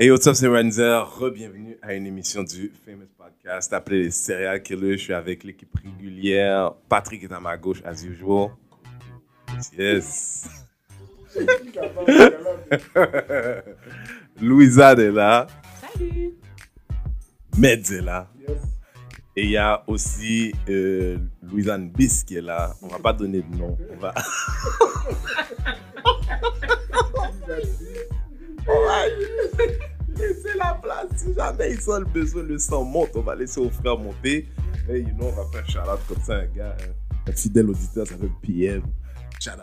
Hey, what's up, c'est Renzer. Re-bienvenue à une émission du Famous Podcast appelée Les Serial Killers. Je suis avec l'équipe régulière. Patrick est à ma gauche, as usual. Yes. Louisa est là. Salut. Meds est là. Et il y a aussi euh, Louisanne Bis qui est là. On va pas donner de nom. On va... Laisser la place. Si jamais ils ont le besoin, le sang monte. On va laisser au frère monter. Mais you know, on va faire shout-out comme ça, un gars, un, un fidèle auditeur, ça s'appelle PM. À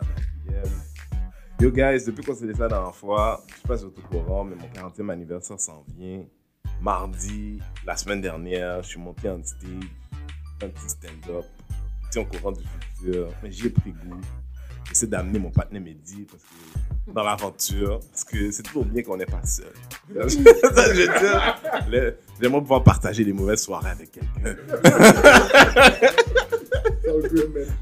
PM. Yo guys, depuis qu'on s'est laissé la dernière fois, je sais pas si vous êtes au courant, mais mon 40e anniversaire s'en vient. Mardi, la semaine dernière, je suis monté en stage, un petit stand-up, petit en courant du futur, mais j'y ai pris goût. J'essaie d'amener mon partenaire Mehdi parce que, dans l'aventure, parce que c'est toujours bien qu'on n'est pas seul. je veux dire, le- j'aimerais pouvoir partager des mauvaises soirées avec quelqu'un.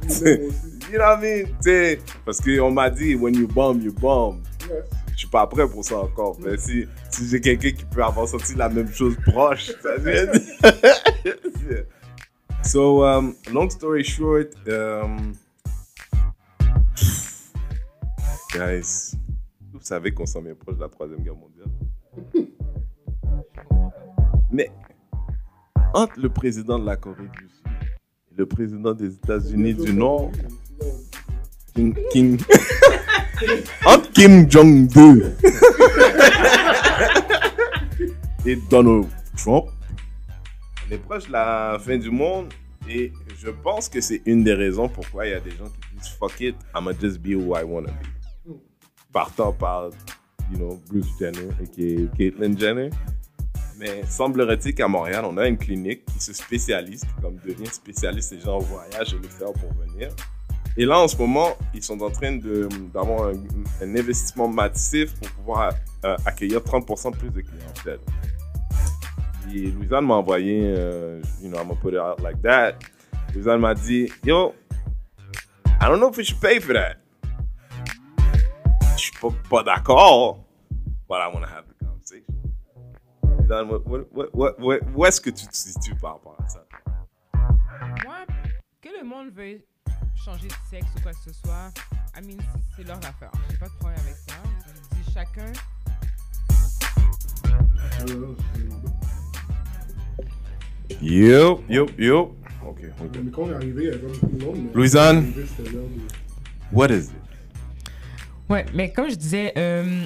Je. You know what I mean? Parce qu'on m'a dit, when you bomb, you bomb. Yes. Je suis pas prêt pour ça encore. Mais si, si j'ai quelqu'un qui peut avoir senti la même chose proche, ça veut dire. so, um, long story short, um, guys, vous savez qu'on s'en vient proche de la Troisième Guerre mondiale. Mais, entre le président de la Corée du Sud et le président des États-Unis du Nord, King, entre Kim Jong-un et Donald Trump, on est proche de la fin du monde et je pense que c'est une des raisons pourquoi il y a des gens qui fuck it, I'ma just be who I wanna be. Partant par, you know, Bruce Jenner et Caitlyn Jenner. Mais semblerait-il qu'à Montréal, on a une clinique qui se spécialise, comme devient spécialiste, les gens voyagent et le faire pour venir. Et là, en ce moment, ils sont en train d'avoir un, investissement massif pour pouvoir euh, accueillir 30% de plus de clientèle. Et Louisanne m'a envoyé, euh, you know, I'm gonna put it out like that. Louisanne m'a dit, yo, I don't know if we should pay for that. Pas, pas d'accord, but I want to have the conversation. What- what- what- what- what- où est-ce que tu te situes par rapport à ça? Moi, que le monde veuille changer de sexe ou quoi que ce soit, I mean, c'est leur affaire. J'ai pas de problème avec ça. Je dis chacun. Yo, yo, yo. Ok. Mais quand on est arrivé, il y avait comme tout le monde. mais- Louisanne? De- What is it? Ouais, mais comme je disais, euh,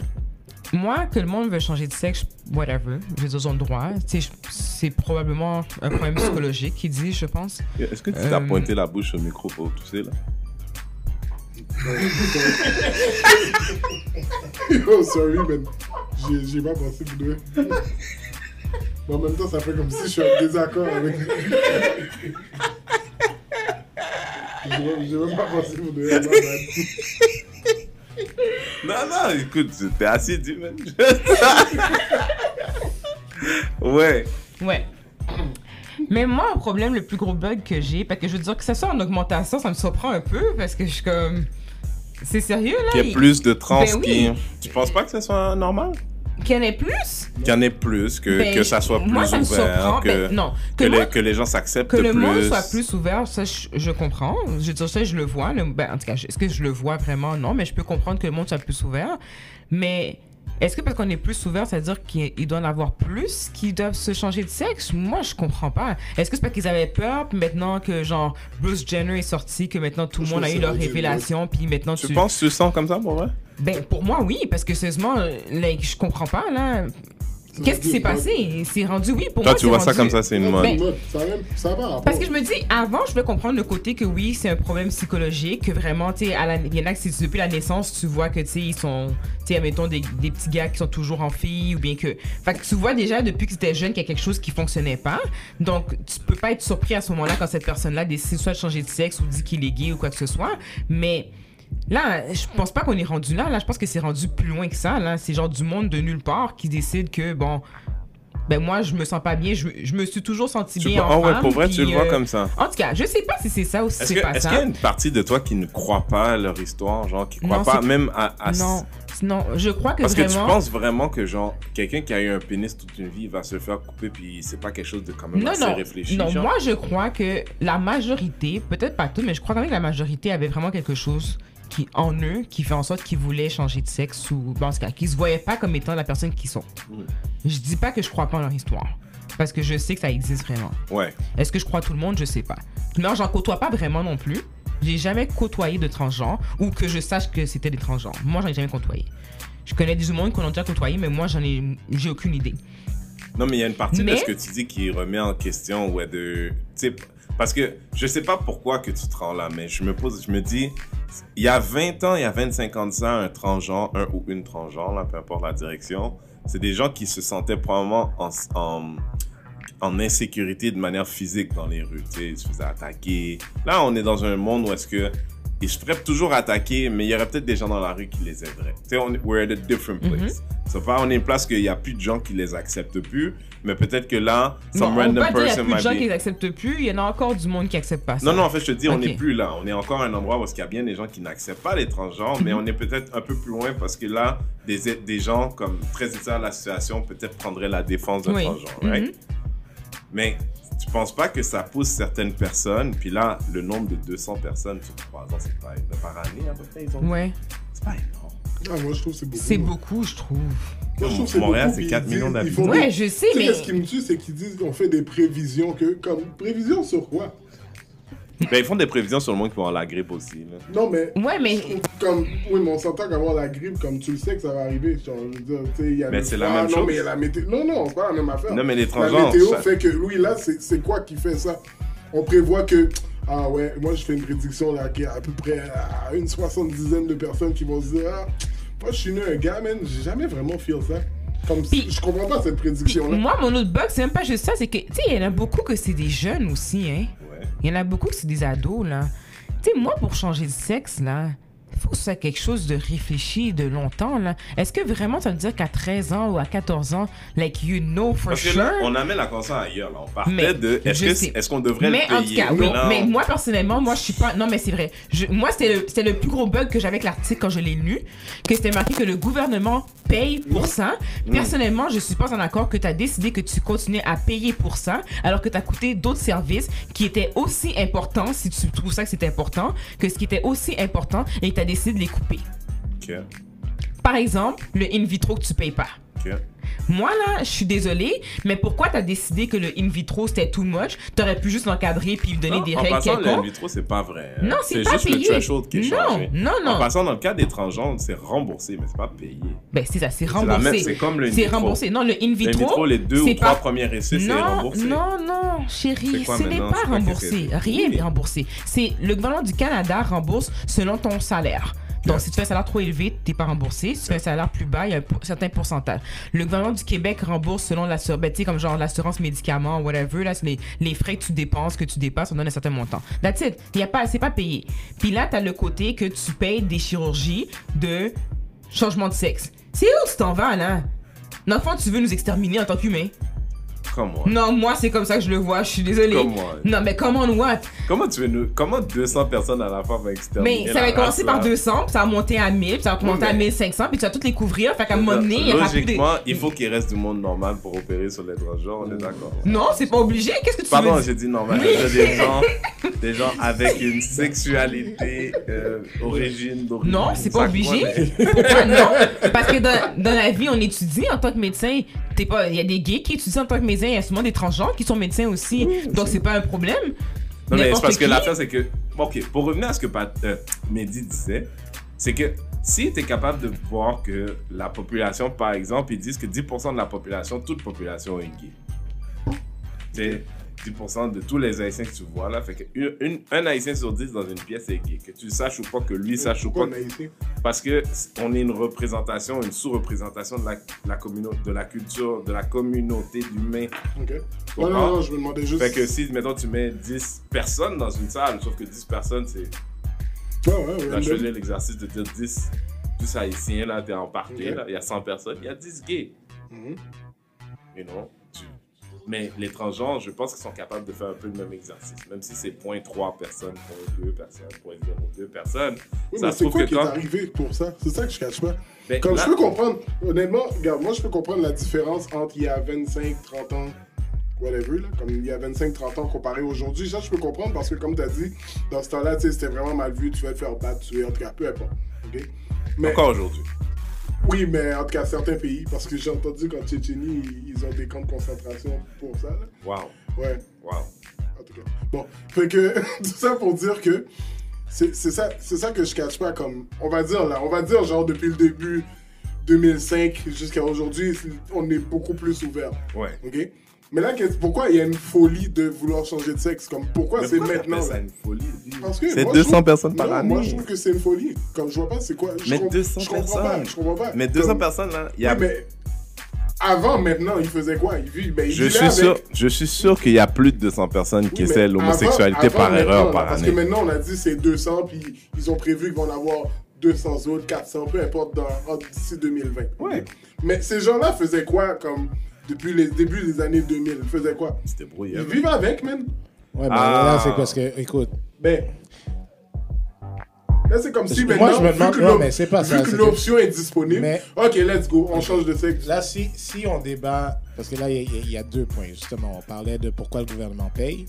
moi, que le monde veut changer de sexe, whatever, je veux dire, le droit. C'est probablement un problème psychologique qui dit, je pense. Est-ce que tu t'as Euh, pointé la bouche au micro pour tousser là? Oh, sorry, man. J'ai- J'ai pas pensé deux. Mais en même temps, ça fait comme si je suis en désaccord avec. J'ai j'ai même pas pensé pour deux. my bad. Non, non, écoute, t'es assez dit, man. ouais. Ouais. Mais moi, le problème, le plus gros bug que j'ai, parce que je veux dire que ça soit en augmentation, ça me surprend un peu, parce que je suis comme. C'est sérieux, là? Qu'il y ait il- plus de trans Ben oui. qui. Tu penses pas que ce soit normal? Qu'il y en ait plus? Qu'il y en ait plus, que, Ben, que ça soit plus moi, ça me ouvert, que, Ben, non. que, Que, les, que les gens s'acceptent que le plus. monde soit plus ouvert, ça, je, je comprends. Je veux dire, ça, je le vois. le- ben, en tout cas, est-ce que je le vois vraiment? Non, mais je peux comprendre que le monde soit plus ouvert. Mais est-ce que parce qu'on est plus ouvert, ça veut dire qu'il doit en avoir plus qui doivent se changer de sexe? Moi, je comprends pas. Est-ce que c'est parce qu'ils avaient peur, puis maintenant que, genre, Bruce Jenner est sorti, que maintenant tout le monde a eu leur révélation, puis maintenant Tu tu... penses que tu sens comme ça pour vrai? Ben, pour moi, oui, parce que sérieusement, like, je comprends pas, là. Qu'est-ce qui s'est passé? C'est rendu, oui, pour Toi, moi, tu vois ça comme ça, c'est une mode. Ben, Ça ça rapport. Parce que je me dis, avant, je voulais comprendre le côté que oui, c'est un problème psychologique, que vraiment, tu sais, à la- il y en a que depuis la naissance, tu vois que, tu sais, ils sont, tu sais, mettons, des, des petits gars qui sont toujours en fille, ou bien que. Fait que tu vois déjà depuis que c'était jeune qu'il y a quelque chose qui fonctionnait pas. Donc, tu peux pas être surpris à ce moment-là quand cette personne-là décide soit de changer de sexe ou dit qu'il est gay ou quoi que ce soit. Mais. Là, je pense pas qu'on est rendu là. Là, je pense que c'est rendu plus loin que ça. Là, c'est genre du monde de nulle part qui décide que, bon, ben moi, je me sens pas bien. Je, je me suis toujours senti bien vois- en ah ouais, pour vrai, puis, tu le vois euh, comme ça. En tout cas, je sais pas si c'est ça ou si Est-ce c'est que- pas est-ce ça. qu'il y a une partie de toi qui ne croit pas à leur histoire, genre qui croit Non, pas même à, à- Non, Non, je crois que Parce que tu penses vraiment que, genre, quelqu'un qui a eu un pénis toute une vie va se faire couper, puis c'est pas quelque chose de quand même Non, assez non. réfléchi. non, genre? moi je crois que la majorité, peut-être pas tout, mais je crois quand même que la majorité avait vraiment quelque chose qui en eux qui fait en sorte qu'ils voulaient changer de sexe ou en tout cas, qu'ils se voyaient pas comme étant la personne qu'ils sont. Mm. Je dis pas que je crois pas en leur histoire. Parce que je sais que ça existe vraiment. Ouais. Est-ce que je crois tout le monde? Je sais pas. Mais j'en côtoie pas vraiment non plus. J'ai jamais côtoyé de transgenres ou que je sache que c'était des transgenres. Moi, j'en ai jamais côtoyé. Je connais des humains qu'on a déjà côtoyé, mais moi, j'en ai, j'ai aucune idée. Non, mais il y a une partie de ce que tu dis qui remet en question, ouais, de. Sais, parce que je sais pas pourquoi que tu te rends là, mais je me pose, je me dis, il y a 20 ans, il y a 25 ans de ça, un transgenre, un ou une transgenre, là, peu importe la direction, c'est des gens qui se sentaient probablement en, en, en insécurité de manière physique dans les rues, tu sais, ils se faisaient attaquer. Là, on est dans un monde où est-ce que ils se feraient toujours attaquer, mais il y aurait peut-être des gens dans la rue qui les aideraient. Tu sais, on, we're at a different place. C'est pas, on est une place qu'il y a plus de gens qui les acceptent plus, mais peut-être que là, some Non, on peut random pas dire qu'il y a person plus de might gens be- qui les acceptent plus. Il y en a encore du monde qui accepte pas ça. Non, non, en fait, je te dis, on n'est plus là. On est encore à un endroit où il y a bien des gens qui n'acceptent pas les transgenres, mais on est peut-être un peu plus loin parce que là, des, des gens comme très états à la situation peut-être prendraient la défense d'un Oui. transgenre, Mhm. right? Mais tu penses pas que ça pousse certaines personnes, puis là, le nombre de 200 personnes sur 3 ans, c'est pas par année à peu près, ils ont? Ouais. C'est pas énorme. Ah, moi, je trouve que c'est beaucoup. C'est beaucoup, je trouve. Montréal, c'est puis 4 ils millions d'habitants. font Ouais, des- je sais, Tu sais, mais. ce qui me tue, c'est qu'ils disent qu'on fait des prévisions que. Comme, prévisions sur quoi? Ben, ils font des prévisions sur le monde qui va avoir la grippe aussi. Là. Non, mais. Ouais, mais. Comme, oui, mais on s'entend qu'avoir la grippe, comme tu le sais que ça va arriver. Genre, je veux dire, tu sais, il y a Mais c'est la même non, chose. mais il y a la météo. Non, non, c'est pas la même affaire. Non, mais les La transgenres. météo ça- fait que, oui, là, c'est c'est quoi qui fait ça? On prévoit que. Ah ouais, moi je fais une prédiction là, qu'il y a à peu près ah, une soixante-dizaine de personnes qui vont se dire Ah, moi je suis né un gars, man, j'ai jamais vraiment feel ça. Comme si- je comprends pas cette prédiction là. Moi, mon autre bug, c'est même pas juste ça, c'est que, tu sais, il y en a beaucoup que c'est des jeunes aussi, hein. Ouais. Il y en a beaucoup que c'est des ados, là. Tu sais, moi, pour changer de sexe, là, que ce soit quelque chose de réfléchi, de longtemps, là. Est-ce que vraiment ça veut dire qu'à 13 ans ou à 14 ans, like, you know for Parce que sure? là, on amène la conversation ailleurs. Là. On partait Mais de est-ce que- est-ce qu'on devrait mais le en tout payer? cas, oui. Non. Mais moi, personnellement, moi, je suis pas. Non, mais c'est vrai. Je- Moi, c'était le, c'était le plus gros bug que j'avais avec l'article quand je l'ai lu, que c'était marqué que le gouvernement paye pour ça. Personnellement, je suis pas en accord que tu as décidé que tu continuais à payer pour ça, alors que tu as coûté d'autres services qui étaient aussi importants, si tu trouves ça que c'était important, que ce qui était aussi important, et tu as décidé de les couper. Par exemple, le in vitro que tu payes pas. Moi, là, je suis désolée, mais pourquoi t'as décidé que le in vitro c'était too much? T'aurais pu juste l'encadrer puis lui donner Non, des en règles passant, le in vitro, c'est pas vrai. hein. Non, c'est pas juste payé. le threshold qui est Non, non, non. En passant, dans le cas des transgenres, c'est remboursé, mais c'est pas payé. Ben, c'est ça, c'est C'est remboursé. C'est comme le in C'est vitro. remboursé. Non, le in Le in vitro. vitro, les deux ou c'est trois pas- premiers essais, c'est remboursé. non, non, chérie, C'est quoi ce n'est pas C'est remboursé. Rien n'est remboursé. C'est le gouvernement du Canada rembourse selon ton salaire. Donc, si tu fais un salaire trop élevé, t'es pas remboursé. Si tu fais un salaire plus bas, il y a un certain pourcentage. Le gouvernement du Québec rembourse selon l'assurance, ben, tu comme genre l'assurance médicaments, whatever, là, les, les frais que tu dépenses, que tu dépasses, on donne un certain montant. That's it. Y a pas, c'est pas payé. Puis là, t'as le côté que tu payes des chirurgies de changement de sexe. C'est où tu t'en vas, là? Dans le fond, tu veux nous exterminer en tant qu'humain. Comme moi. Non, moi, c'est comme ça que je le vois. Je suis désolée. Comme moi. Non, mais comment what? Comment tu veux nous... Comment 200 personnes à la fois vont exterminer Mais ça va commencer par là? 200, puis ça va monter à 1000, puis ça va monter à mais- 1500, puis tu vas toutes les couvrir. Fait qu'à un moment donné, il y aura plus de... Logiquement, il faut qu'il reste du monde normal pour opérer sur les transgenres, on est d'accord. Non, c'est pas obligé. Qu'est-ce que tu Pardon, veux j'ai dit normal. Oui. Des gens, des gens avec une sexualité, euh, origine, d'origine. Non, c'est pas obligé. Pourquoi non? Parce que dans, dans la vie, on étudie en tant que médecin. Il y a des gays qui étudient en tant que médecin, il y a souvent des transgenres qui sont médecins aussi. Donc c'est pas un problème. Non, mais c'est parce que l'affaire, c'est que. Ok, pour revenir à ce que Pat, euh, Mehdi disait, c'est que si tu es capable de voir que la population, par exemple, ils disent que 10% de la population, toute population est gay. Tu sais, 10% de tous les Haïtiens que tu vois là, fait que une, une- un Haïtien sur 10 dans une pièce est gay. Que tu le saches ou pas, que lui sache ou pas. Parce que on est une représentation, une sous-représentation de la, la communauté, de la culture, de la communauté d'humains. Ok. Non, non, je me demandais juste. Fait que si, mettons, tu mets 10 personnes dans une salle, sauf que 10 personnes, c'est. Ouais, ouais, ouais. Faisais l'exercice de dire 10. Tous haïtiens, là, t'es en party, Ok. là, il y a 100 personnes, il y a 10 gays. Mhm. You know? Tu, Mais les transgenres, je pense qu'ils sont capables de faire un peu le même exercice. Même si c'est 0.3 personnes, 0.2 personnes, 0.02 personnes. Oui, ça mais c'est quoi que qui est arrivé pour ça? C'est ça que je cache pas. Ben, Comme là- je peux comprendre, honnêtement, regarde, moi je peux comprendre la différence entre il y a 25, 30 ans, whatever, là, comme il y a 25, 30 ans comparé aujourd'hui. Ça, je peux comprendre parce que, comme tu as dit, dans ce temps-là, tu sais, c'était vraiment mal vu, tu vas te faire battre, tuer, en tout cas, peu importe. Mais, Encore aujourd'hui. Oui, mais en tout cas, certains pays, parce que j'ai entendu qu'en Tchétchénie, ils ont des camps de concentration pour ça. Là. Wow. Ouais, Wow. en tout cas. Bon, fait que tout ça pour dire que c'est ça, ça que je cache pas comme on va dire là, on va dire genre depuis le début 2005 jusqu'à aujourd'hui, on est beaucoup plus ouvert, Ouais. ok? Mais là, pourquoi il y a une folie de vouloir changer de sexe? Comme pourquoi c'est maintenant t'appelles ça là? une folie Parce que C'est moi, je 200 trouve- personnes par Non, année. Moi, je trouve que c'est une folie. Comme je vois pas, c'est quoi je Mais comp- 200 je comprends pas. personnes. Je comprends pas. Mais 200 Comme- personnes, là, il y a. Oui, mais avant, maintenant, il faisait quoi? Il vit, ben, il Je suis, avec- sûr, je suis sûr qu'il y a plus de 200 personnes qui Oui, essaient l'homosexualité par erreur par là, Parce année. que maintenant, on a dit c'est 200, puis ils ont prévu qu'ils vont en avoir 200 autres, 400, peu importe, d'ici 2020. Ouais. Mais ces gens-là faisaient quoi, comme, depuis les débuts des années 2000 Ils faisaient quoi? C'était brouillé. Ils vivaient avec, man. Ouais, mais Ah. là, c'est parce que, écoute, Ben. Là, c'est comme si Moi, maintenant, je me vu demande- que non, mais c'est pas vu ça, que c'est l'option est disponible, Mais- ok, let's go, on change de sexe. là, si, si on débat, parce que là, il y, y a deux points, justement. On parlait de pourquoi le gouvernement paye.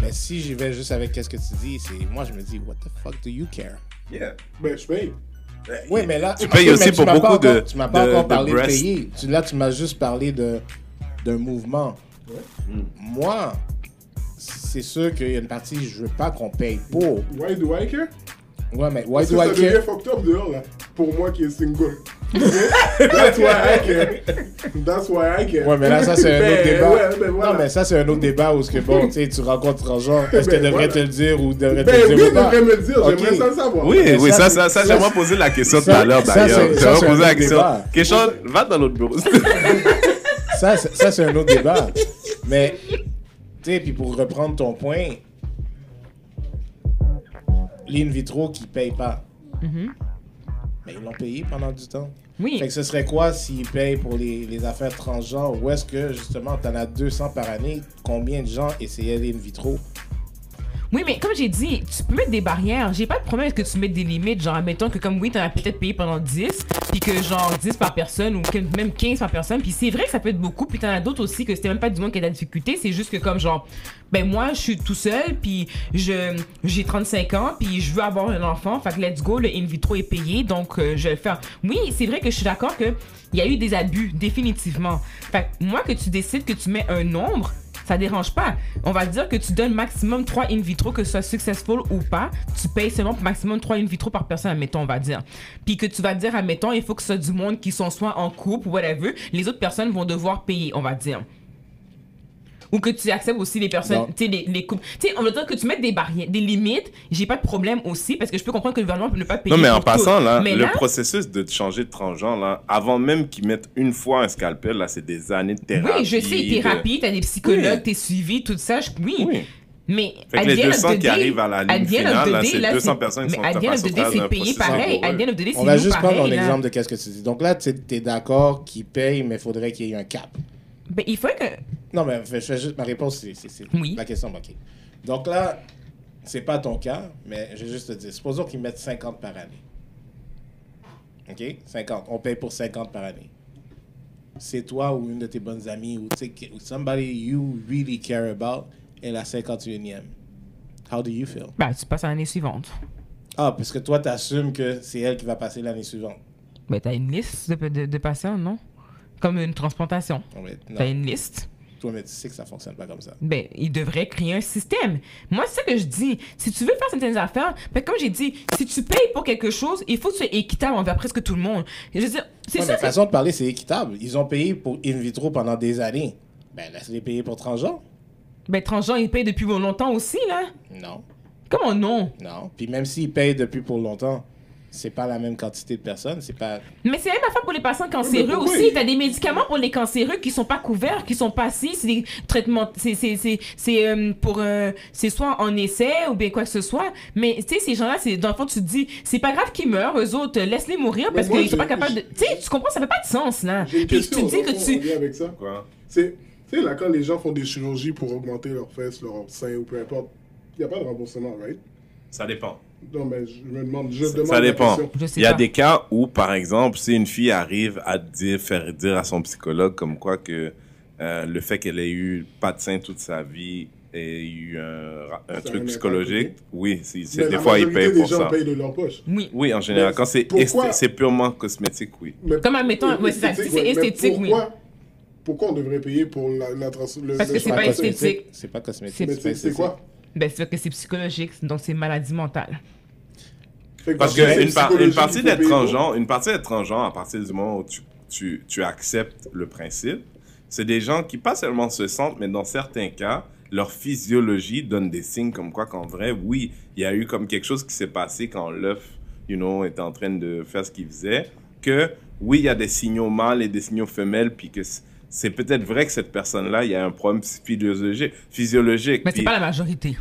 Mais si j'y vais juste avec qu'est-ce que tu dis, c'est moi, je me dis, what the fuck do you care? Yeah. Ben, je paye. Oui, mais là, Tu payes aussi pour m'as pas beaucoup de- encore- Tu m'as pas encore parlé de, payer. Tu, là, tu m'as juste parlé de d'un mouvement. Moi, c'est sûr qu'il y a une partie, je veux pas qu'on paye pour. Why do I care? Ouais, mais why Parce que do ça I devient care? fucked up dehors, là. Pour moi qui est single. That's why I care. That's why I care. Ouais, mais là, ça, c'est un autre débat. ouais, ben, voilà. Non, mais ça, c'est un autre débat où, ce que, bon, tu sais, tu rencontres transgenre. Est-ce qu'elle Ben, devrait voilà. te le dire ou devrait te Ben le oui, dire ou pas? devrait me le dire, j'aimerais ça le savoir. Oui, Mais oui, ça, ça, j'aimerais poser la question tout à l'heure d'ailleurs. J'aimerais poser la question. Question, va dans l'autre bureau. Ça, c'est- ça, c'est un autre débat. Mais, tu sais, puis pour reprendre ton point, l'in vitro qui paye pas. Mais ils l'ont payé pendant du temps. Oui. Fait que ce serait quoi s'ils payent pour les, les affaires transgenres? Ou est-ce que, justement, t'en as 200 par année? Combien de gens essayaient l'in vitro? Oui, mais comme j'ai dit, tu peux mettre des barrières. J'ai pas de problème avec que tu mettes des limites. Genre, admettons que comme oui, t'en as peut-être payé pendant 10, puis que genre 10 par personne ou même 15 par personne. Puis c'est vrai que ça peut être beaucoup. Puis t'en as d'autres aussi que c'était même pas du monde qui a de la difficulté. C'est juste que comme genre, ben moi, je suis tout seul, puis je j'ai 35 ans, puis je veux avoir un enfant. Fait que let's go, le in vitro est payé, donc euh, je vais le faire. Oui, c'est vrai que je suis d'accord que il y a eu des abus, définitivement. Fait que moi, que tu décides que tu mets un nombre, ça dérange pas. On va dire que tu donnes maximum 3 in vitro, que ce soit successful ou pas. Tu payes seulement pour maximum 3 in vitro par personne, admettons, on va dire. Puis que tu vas dire, admettons, il faut que ce soit du monde qui sont soit en couple ou whatever. Les autres personnes vont devoir payer, on va dire. Ou que tu acceptes aussi les personnes, tu sais, les, les couples. Tu sais, on va dire que tu mets des barrières, des limites. J'ai pas de problème aussi, parce que je peux comprendre que le gouvernement peut ne pas payer. Non, mais en passant, là, Mais le là, processus de changer de transgenre, là, avant même qu'ils mettent une fois un scalpel, là, c'est des années de thérapie. Oui, je sais, de- thérapie, t'as des psychologues, Oui. t'es suivi, tout ça, je- oui. Oui. Mais Fait que les the end of 200 the qui day- arrivent à la ligne finale, là, c'est là, 200 c'est- personnes qui sont Mais of passées c'est payé pareil. On va juste prendre un exemple de qu'est-ce que tu dis. Donc là, tu es d'accord qu'ils payent, mais il faudrait qu'il y ait un cap. Ben, il faut que... Non, mais je fais juste ma réponse, c'est c'est- c'est Oui. la question. OK. Donc là, c'est pas ton cas, mais je vais juste te dire. Supposons qu'ils mettent 50 par année. OK? 50. On paye pour 50 par année. C'est toi ou une de tes bonnes amies ou, somebody you really care about est la 51e. How do you feel? Ben, tu passes à l'année suivante. Ah, parce que toi, tu assumes que c'est elle qui va passer l'année suivante. Ben, t'as une liste de, de, de patients, non? Comme une transplantation. Non. T'as une liste. Toi, mais tu sais que ça fonctionne pas comme ça. Ben, il devrait créer un système. Moi, c'est ça que je dis. Si tu veux faire certaines affaires, ben, comme j'ai dit, si tu payes pour quelque chose, il faut que tu sois équitable envers presque tout le monde. Je veux dire, c'est Ouais, ça que... façon de parler, c'est équitable. Ils ont payé pour in vitro pendant des années. Ben, laisse-les payer pour transgenres. Ben, transgenres, ils payent depuis longtemps aussi, là. Non, Comment non? non. Puis même s'ils payent depuis pour longtemps, c'est pas la même quantité de personnes. C'est pas. Mais c'est la même affaire pour les patients cancéreux pourquoi aussi. il- T'as des médicaments pour les cancéreux qui sont pas couverts, qui sont pas assis. C'est des traitements. C'est c'est c'est c'est euh, pour euh, c'est soit en essai ou bien quoi que ce soit. Mais tu sais ces gens-là, c'est dans le fond tu te dis c'est pas grave qu'ils meurent, eux autres laisse-les mourir parce qu'ils sont pas capables de. Tu sais tu comprends ça fait pas de sens là. Puis te dis que tu avec ça. Quoi? C'est Tu sais, là, quand les gens font des chirurgies pour augmenter leurs fesses, leurs seins ou peu importe, il n'y a pas de remboursement, right? Ça dépend. Non, mais je me demande, je Ça, demande ça dépend. question. Je sais Il y a pas. des cas où, par exemple, si une fille arrive à dire, faire dire à son psychologue comme quoi que euh, le fait qu'elle ait eu pas de sein toute sa vie et eu un, truc un psychologique, impact, oui, c'est, c'est- Mais des la fois ils payent pour des gens ça. payent de leur poche. Oui. Oui, en général, Mais quand c'est, pourquoi- purement cosmétique, oui. Mais- Comme admettons, ouais, c'est c'est ouais, mais esthétique, oui. pourquoi, Pourquoi on devrait payer pour la, la trans... le, Parce le que c'est pas esthétique? esthétique. C'est pas cosmétique. C'est- esthétique. quoi? Ben, c'est que c'est psychologique, donc c'est maladie mentale. Parce qu'une par, partie d'être transgenre, une partie d'être transgenre, à partir du moment où tu, tu, tu acceptes le principe, c'est des gens qui pas seulement se sentent, mais dans certains cas, leur physiologie donne des signes comme quoi qu'en vrai, oui, il y a eu comme quelque chose qui s'est passé quand l'œuf, you know, était en train de faire ce qu'il faisait, que oui, il y a des signaux mâles et des signaux femelles, puis que c'est peut-être vrai que cette personne-là, il y a un problème physiologique. physiologique Mais c'est pas la majorité.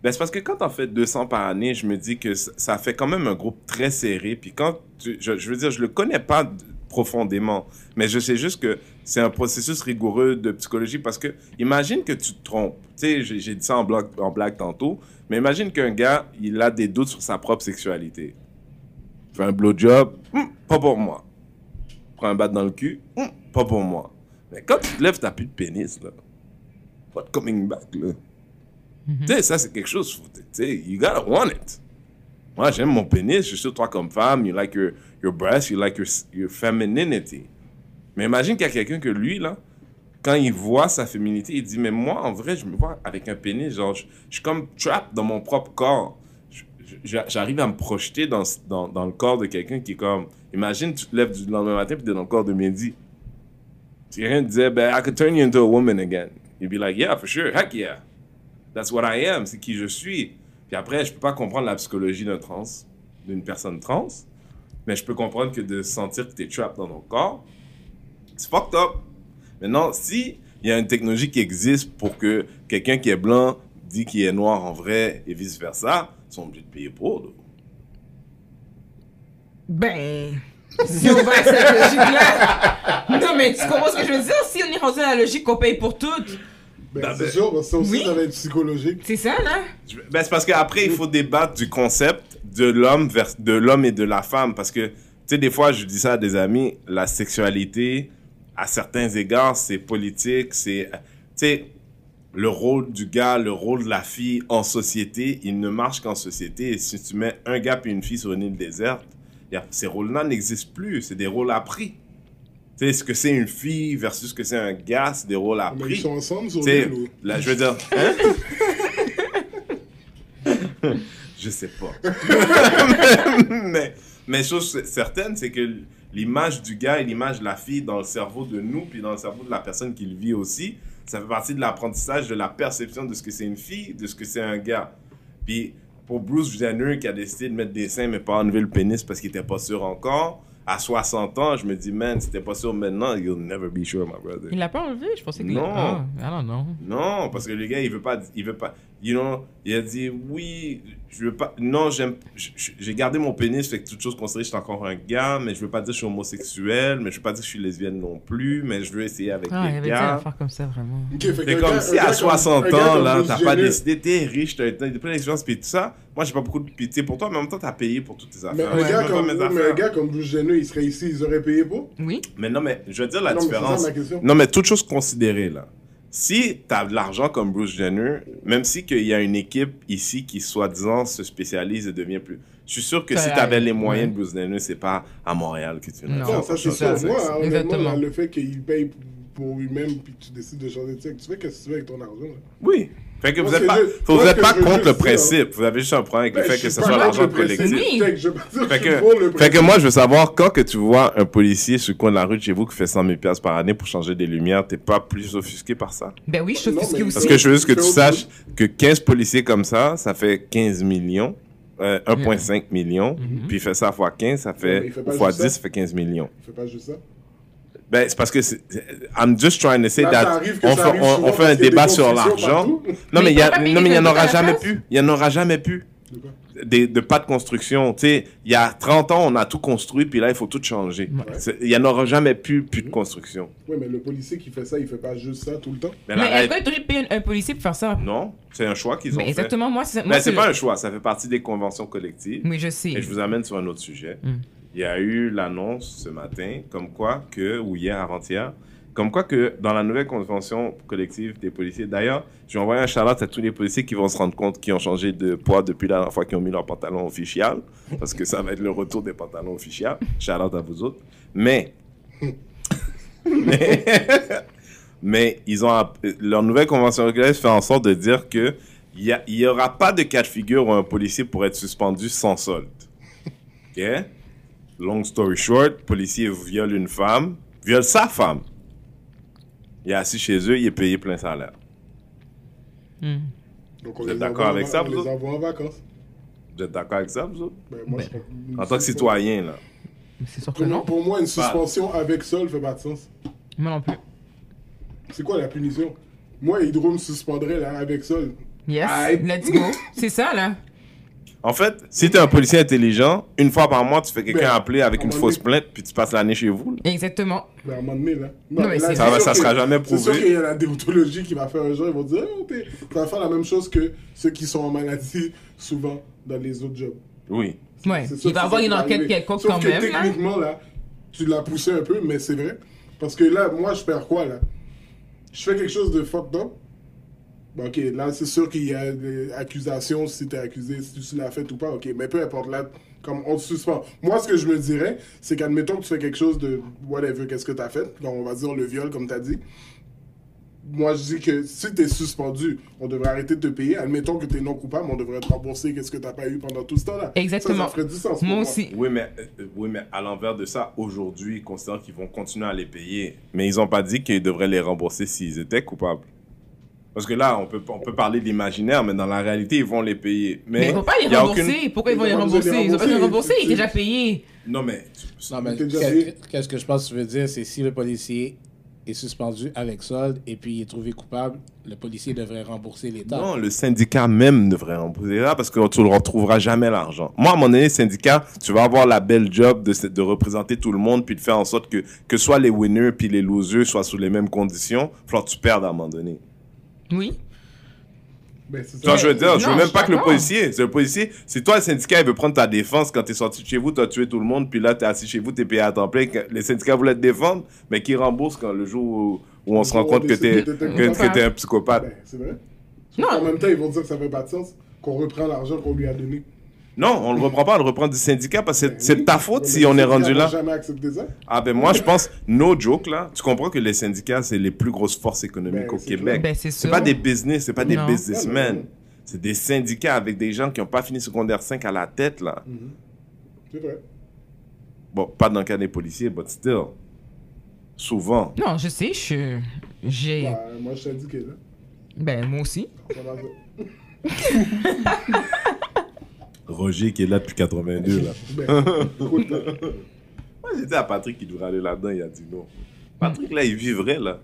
ben, c'est parce que quand t'en fais 200 par année, je me dis que ça- fait quand même un groupe très serré. Puis quand, tu- je, je veux dire, je le connais pas profondément, mais je sais juste que c'est un processus rigoureux de psychologie parce que imagine que tu te trompes. Tu sais, j'ai dit ça en blague, en blague tantôt, mais imagine qu'un gars, il a des doutes sur sa propre sexualité. Fait un blowjob, hum, pas pour moi. Prends un bat dans le cul, hum, pas pour moi. Mais quand tu te lèves, t'as plus de pénis, là. What coming back, là? Tu sais, ça, c'est quelque chose, tu sais, you gotta want it. Moi, j'aime mon pénis, je suis sûr, toi, comme femme, you like your, your breast, you like your, your femininity. Mais imagine qu'il y a quelqu'un que lui, là, quand il voit sa féminité, il dit, mais moi, en vrai, je me vois avec un pénis, genre, je, je suis comme trapped dans mon propre corps. J'arrive à me projeter dans, dans, dans le corps de quelqu'un qui est comme, imagine, tu te lèves du lendemain matin, puis tu es dans le corps de Mehdi. Quelqu'un te disait, I could turn you into a woman again. You'd be like, yeah, for sure, heck yeah. That's what I am, c'est qui je suis. Puis après, je peux pas comprendre la psychologie d'un trans, d'une personne trans, mais je peux comprendre que de sentir que tu es trapped dans ton corps, c'est fucked up. Maintenant, si il y a une technologie qui existe pour que quelqu'un qui est blanc dit qu'il est noir en vrai et vice versa, ils sont obligés de payer pour. Ben. Si on va à cette logique-là. Non, mais tu comprends ce que je veux dire? Si on est rendu dans la logique qu'on paye pour toutes, Ben, Ben, c'est ben- sûr, parce que ça aussi, Oui. ça va être psychologique. c'est ça, là? Ben, c'est parce qu'après, il faut débattre du concept de l'homme vers de l'homme et de la femme. Parce que, tu sais, des fois, je dis ça à des amis, la sexualité, à certains égards, c'est politique, c'est, tu sais, le rôle du gars, le rôle de la fille en société, il ne marche qu'en société. Et si tu mets un gars et une fille sur une île déserte, ces rôles-là n'existent plus. C'est des rôles appris. Tu sais, ce que c'est une fille versus ce que c'est un gars, c'est des rôles Mais appris. ils sont ensemble sais, l'île ou- là, je veux dire. Hein? je sais pas. mais, mais chose certaine, c'est que l'image du gars et l'image de la fille dans le cerveau de nous, puis dans le cerveau de la personne qui le vit aussi, ça fait partie de l'apprentissage de la perception de ce que c'est une fille, de ce que c'est un gars. Puis pour Bruce Jenner qui a décidé de mettre des seins mais pas enlever le pénis parce qu'il était pas sûr encore, à 60 ans, je me dis, man, si t'es pas sûr maintenant, you'll never be sure, my brother. Il l'a pas enlevé? Je pensais qu'il Non. Ah, I don't know. Non, parce que le gars, il veut pas, il veut pas, you know, il a dit, oui, je veux pas, non, j'aime, j'ai gardé mon pénis, fait que toute chose considérée, je suis encore un gars, mais je veux pas dire que je suis homosexuel, mais je veux pas dire que je suis lesbienne non plus, mais je veux essayer avec Ah, il avait dit une gars. affaire comme ça, vraiment. Ok, fait C'est comme gars- si à gars 60 comme- un gars ans, là, t'as pas décidé, t'es riche, t'as t'as plein d'expérience, puis tout ça. Moi, j'ai pas beaucoup de pitié pour toi, mais en même temps, t'as payé pour toutes tes Mais affaires. un, gars comme, mes mais un affaires. gars comme Bruce Jenner, il serait ici, ils auraient payé pour? Oui? Mais non, mais je veux dire la Non, mais c'est ça différence. Non, mais toute chose considérée, là. Si tu as de l'argent comme Bruce Jenner, même si qu'il y a une équipe ici qui, soi-disant, se spécialise et devient plus... Je suis sûr que Ça si tu avais les moyens de Bruce Jenner, c'est pas à Montréal que tu Non. Non, ça c'est ça. Moi, c'est- honnêtement, exactement. là, le fait qu'il paye pour lui-même puis tu décides de changer de sexe, tu fais qu'est-ce que tu veux avec ton argent là? Oui. Fait que Moi, vous n'êtes pas, vous êtes pas contre le dire- principe. Vous avez juste un problème avec le Ben, fait que ce soit l'argent collectif. Oui. Fait que Fait fait moi, je veux savoir, quand que tu vois un policier sur le coin de la rue de chez vous qui fait 100 000 piastres par année pour changer des lumières, t'es pas plus offusqué par ça? Ben oui, je suis mais- aussi. Parce que je veux juste que tu saches que 15 policiers comme ça, ça fait 15 millions. euh, 1,5 millions. Puis il fait ça fois 15, ça fait, il fait fois juste 10, ça. ça fait 15 millions. Fais pas juste ça. Ben, c'est parce que I'm just trying to say Là, that on ça fait, arrive on, fait un débat sur l'argent. Non, Mais mais il y a, payer non, mais il y des en aura jamais pu. Il y en aura jamais pu. De quoi des, de pas de construction. Tu sais, il y a 30 ans, on a tout construit, puis là, il faut tout changer. Ouais. Il y en aura jamais plus, plus de construction. Ouais, mais le policier qui fait ça, il fait pas juste ça tout le temps. Mais, Mais la est-ce payé un, un policier pour faire ça non, c'est un choix qu'ils ont Mais fait. exactement, moi, c'est. moi, Mais c'est le- pas un choix, ça fait partie des conventions collectives. Oui, je sais. Et je vous amène sur un autre sujet. Mm. Il y a eu l'annonce ce matin, comme quoi que, ou hier, avant-hier, comme quoi que dans la nouvelle convention collective des policiers, d'ailleurs, je vais envoyer un shout à tous les policiers qui vont se rendre compte qu'ils ont changé de poids depuis la dernière fois qu'ils ont mis leur pantalon officiel, parce que ça va être le retour des pantalons officiels. Out à vous autres. Mais, mais, mais ils ont, leur nouvelle convention collective fait en sorte de dire que il y, a- il y aura pas de cas de figure où un policier pourrait être suspendu sans solde. OK? Long story short, policier viole une femme, viole sa femme. Il est assis chez eux, il est payé plein salaire. Donc, on Vous êtes d'accord avec ça, vous en vacances. Vous êtes d'accord avec ça, vous autres? Ben, moi, Ben, je- En tant que citoyen, là. C'est Pour, moi- non. pour moi, une suspension avec sol fait pas de sens. Moi non plus. C'est quoi la punition? Moi, Hydro me suspendrait là, avec sol. Yes, Aïe. let's go. C'est ça, là. En fait, si t'es un policier intelligent, une fois par mois, tu fais quelqu'un Ben, appeler avec une fausse donné- plainte, puis tu passes l'année chez vous. là. Exactement. Mais à un moment donné, là. Non, mais c'est- Ça va- ça sera jamais C'est sûr prouvé. qu'il y a la déontologie qui va faire un jour. Ils vont dire, oh, t'es- ça va faire la même chose que ceux qui sont en maladie souvent dans les autres jobs. Oui. Ouais. Il va avoir une enquête arriver. quelconque Sauf quand que même. là. techniquement, là, tu l'as poussé un peu, mais c'est vrai. Parce que là, moi, je perds quoi, là? Je fais quelque chose de fucked up. Bon, ok, là, c'est sûr qu'il y a des accusations, si t'es accusé, si tu l'as fait ou pas, ok, mais peu importe, là, comme on te suspend. Moi, ce que je me dirais, c'est qu'admettons que tu fais quelque chose de whatever, qu'est-ce que t'as fait, donc on va dire le viol, comme t'as dit. Moi, je dis que si t'es suspendu, on devrait arrêter de te payer. Admettons que t'es non coupable, on devrait te rembourser qu'est-ce que t'as pas eu pendant tout ce temps-là. Exactement. Ça, ça ferait du sens. Moi aussi. Oui, mais, euh, oui, mais à l'envers de ça, aujourd'hui, ils considèrent qu'ils vont continuer à les payer. Mais ils n'ont pas dit qu'ils devraient les rembourser s'ils étaient coupables. Parce que là, on peut, on peut parler d'imaginaire, mais dans la réalité, ils vont les payer. Mais, Mais ils vont pas les il y a rembourser. aucune- Pourquoi ils vont Ils les rembourser? Ils ont pas les rembourser. rembourser. Il est déjà payé. Non, mais... Non, mais qu'est-ce que je pense que tu veux dire, c'est si le policier est suspendu avec solde et puis il est trouvé coupable, le policier devrait rembourser l'État. Non, le syndicat même devrait rembourser là parce que tu ne retrouveras jamais l'argent. Moi, à mon donné, syndicat, tu vas avoir la belle job de, de représenter tout le monde puis de faire en sorte que, que soit les winners puis les losers soient sous les mêmes conditions. Il faut que tu perdes à un moment donné. Oui. Ben, vois, ça. je veux dire, je veux Non, même pas que le policier, c'est le policier. C'est toi, le syndicat, il veut prendre ta défense quand t'es sorti de chez vous, t'as tué tout le monde, puis là, t'es assis chez vous, t'es payé à temps plein. Les syndicats voulaient te défendre, mais qui remboursent quand le jour où, où on se rend compte que t'es que t'es un Ben, psychopathe. c'est vrai. Non. En même temps, ils vont dire que ça fait pas de sens qu'on reprend l'argent qu'on lui a donné. Non, on le reprend pas, on le reprend du syndicat parce que Ben c'est oui. ta faute si on est rendu là. jamais accepté ça? Ah ben moi, je pense, no joke là, tu comprends que les syndicats, c'est les plus grosses forces économiques Ben, au Québec. Ben, c'est pas des business, c'est pas des businessmen. C'est des syndicats avec des gens qui n'ont pas fini secondaire 5 à la tête là. C'est vrai. Bon, pas dans le cas des policiers, but still. Souvent. Non, je sais, je. J'ai. Bah, moi, je dit que là. Ben, moi aussi. Roger qui est là depuis 82 là. Ben, écoute, là. Moi j'ai dit à Patrick qu'il devrait aller là-dedans, il a dit non. Patrick là, il vivrait là.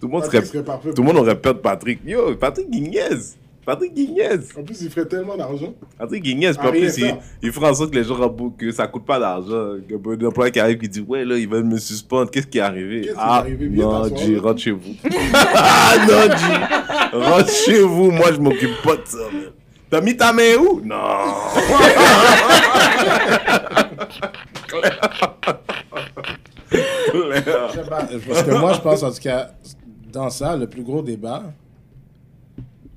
Tout le monde serait, tout le monde aurait peur de Patrick. Yo, Patrick il niaise. Patrick niaise. En plus, il ferait tellement d'argent. Patrick niaise. Puis en rien plus, il, faire. il fera en sorte que les gens que ça coûte pas d'argent. Un employé qui arrive qui dit Ouais, là, ils veulent me suspendre. Qu'est-ce qui est arrivé? Qu'est-ce qui est Ah, arrivé? Non, G, rentre chez vous. ah, non, G, rentre chez vous. Moi, je m'occupe pas de ça, man. T'as mis ta main où? Non. Parce que moi, je pense, en tout cas, dans ça, le plus gros débat,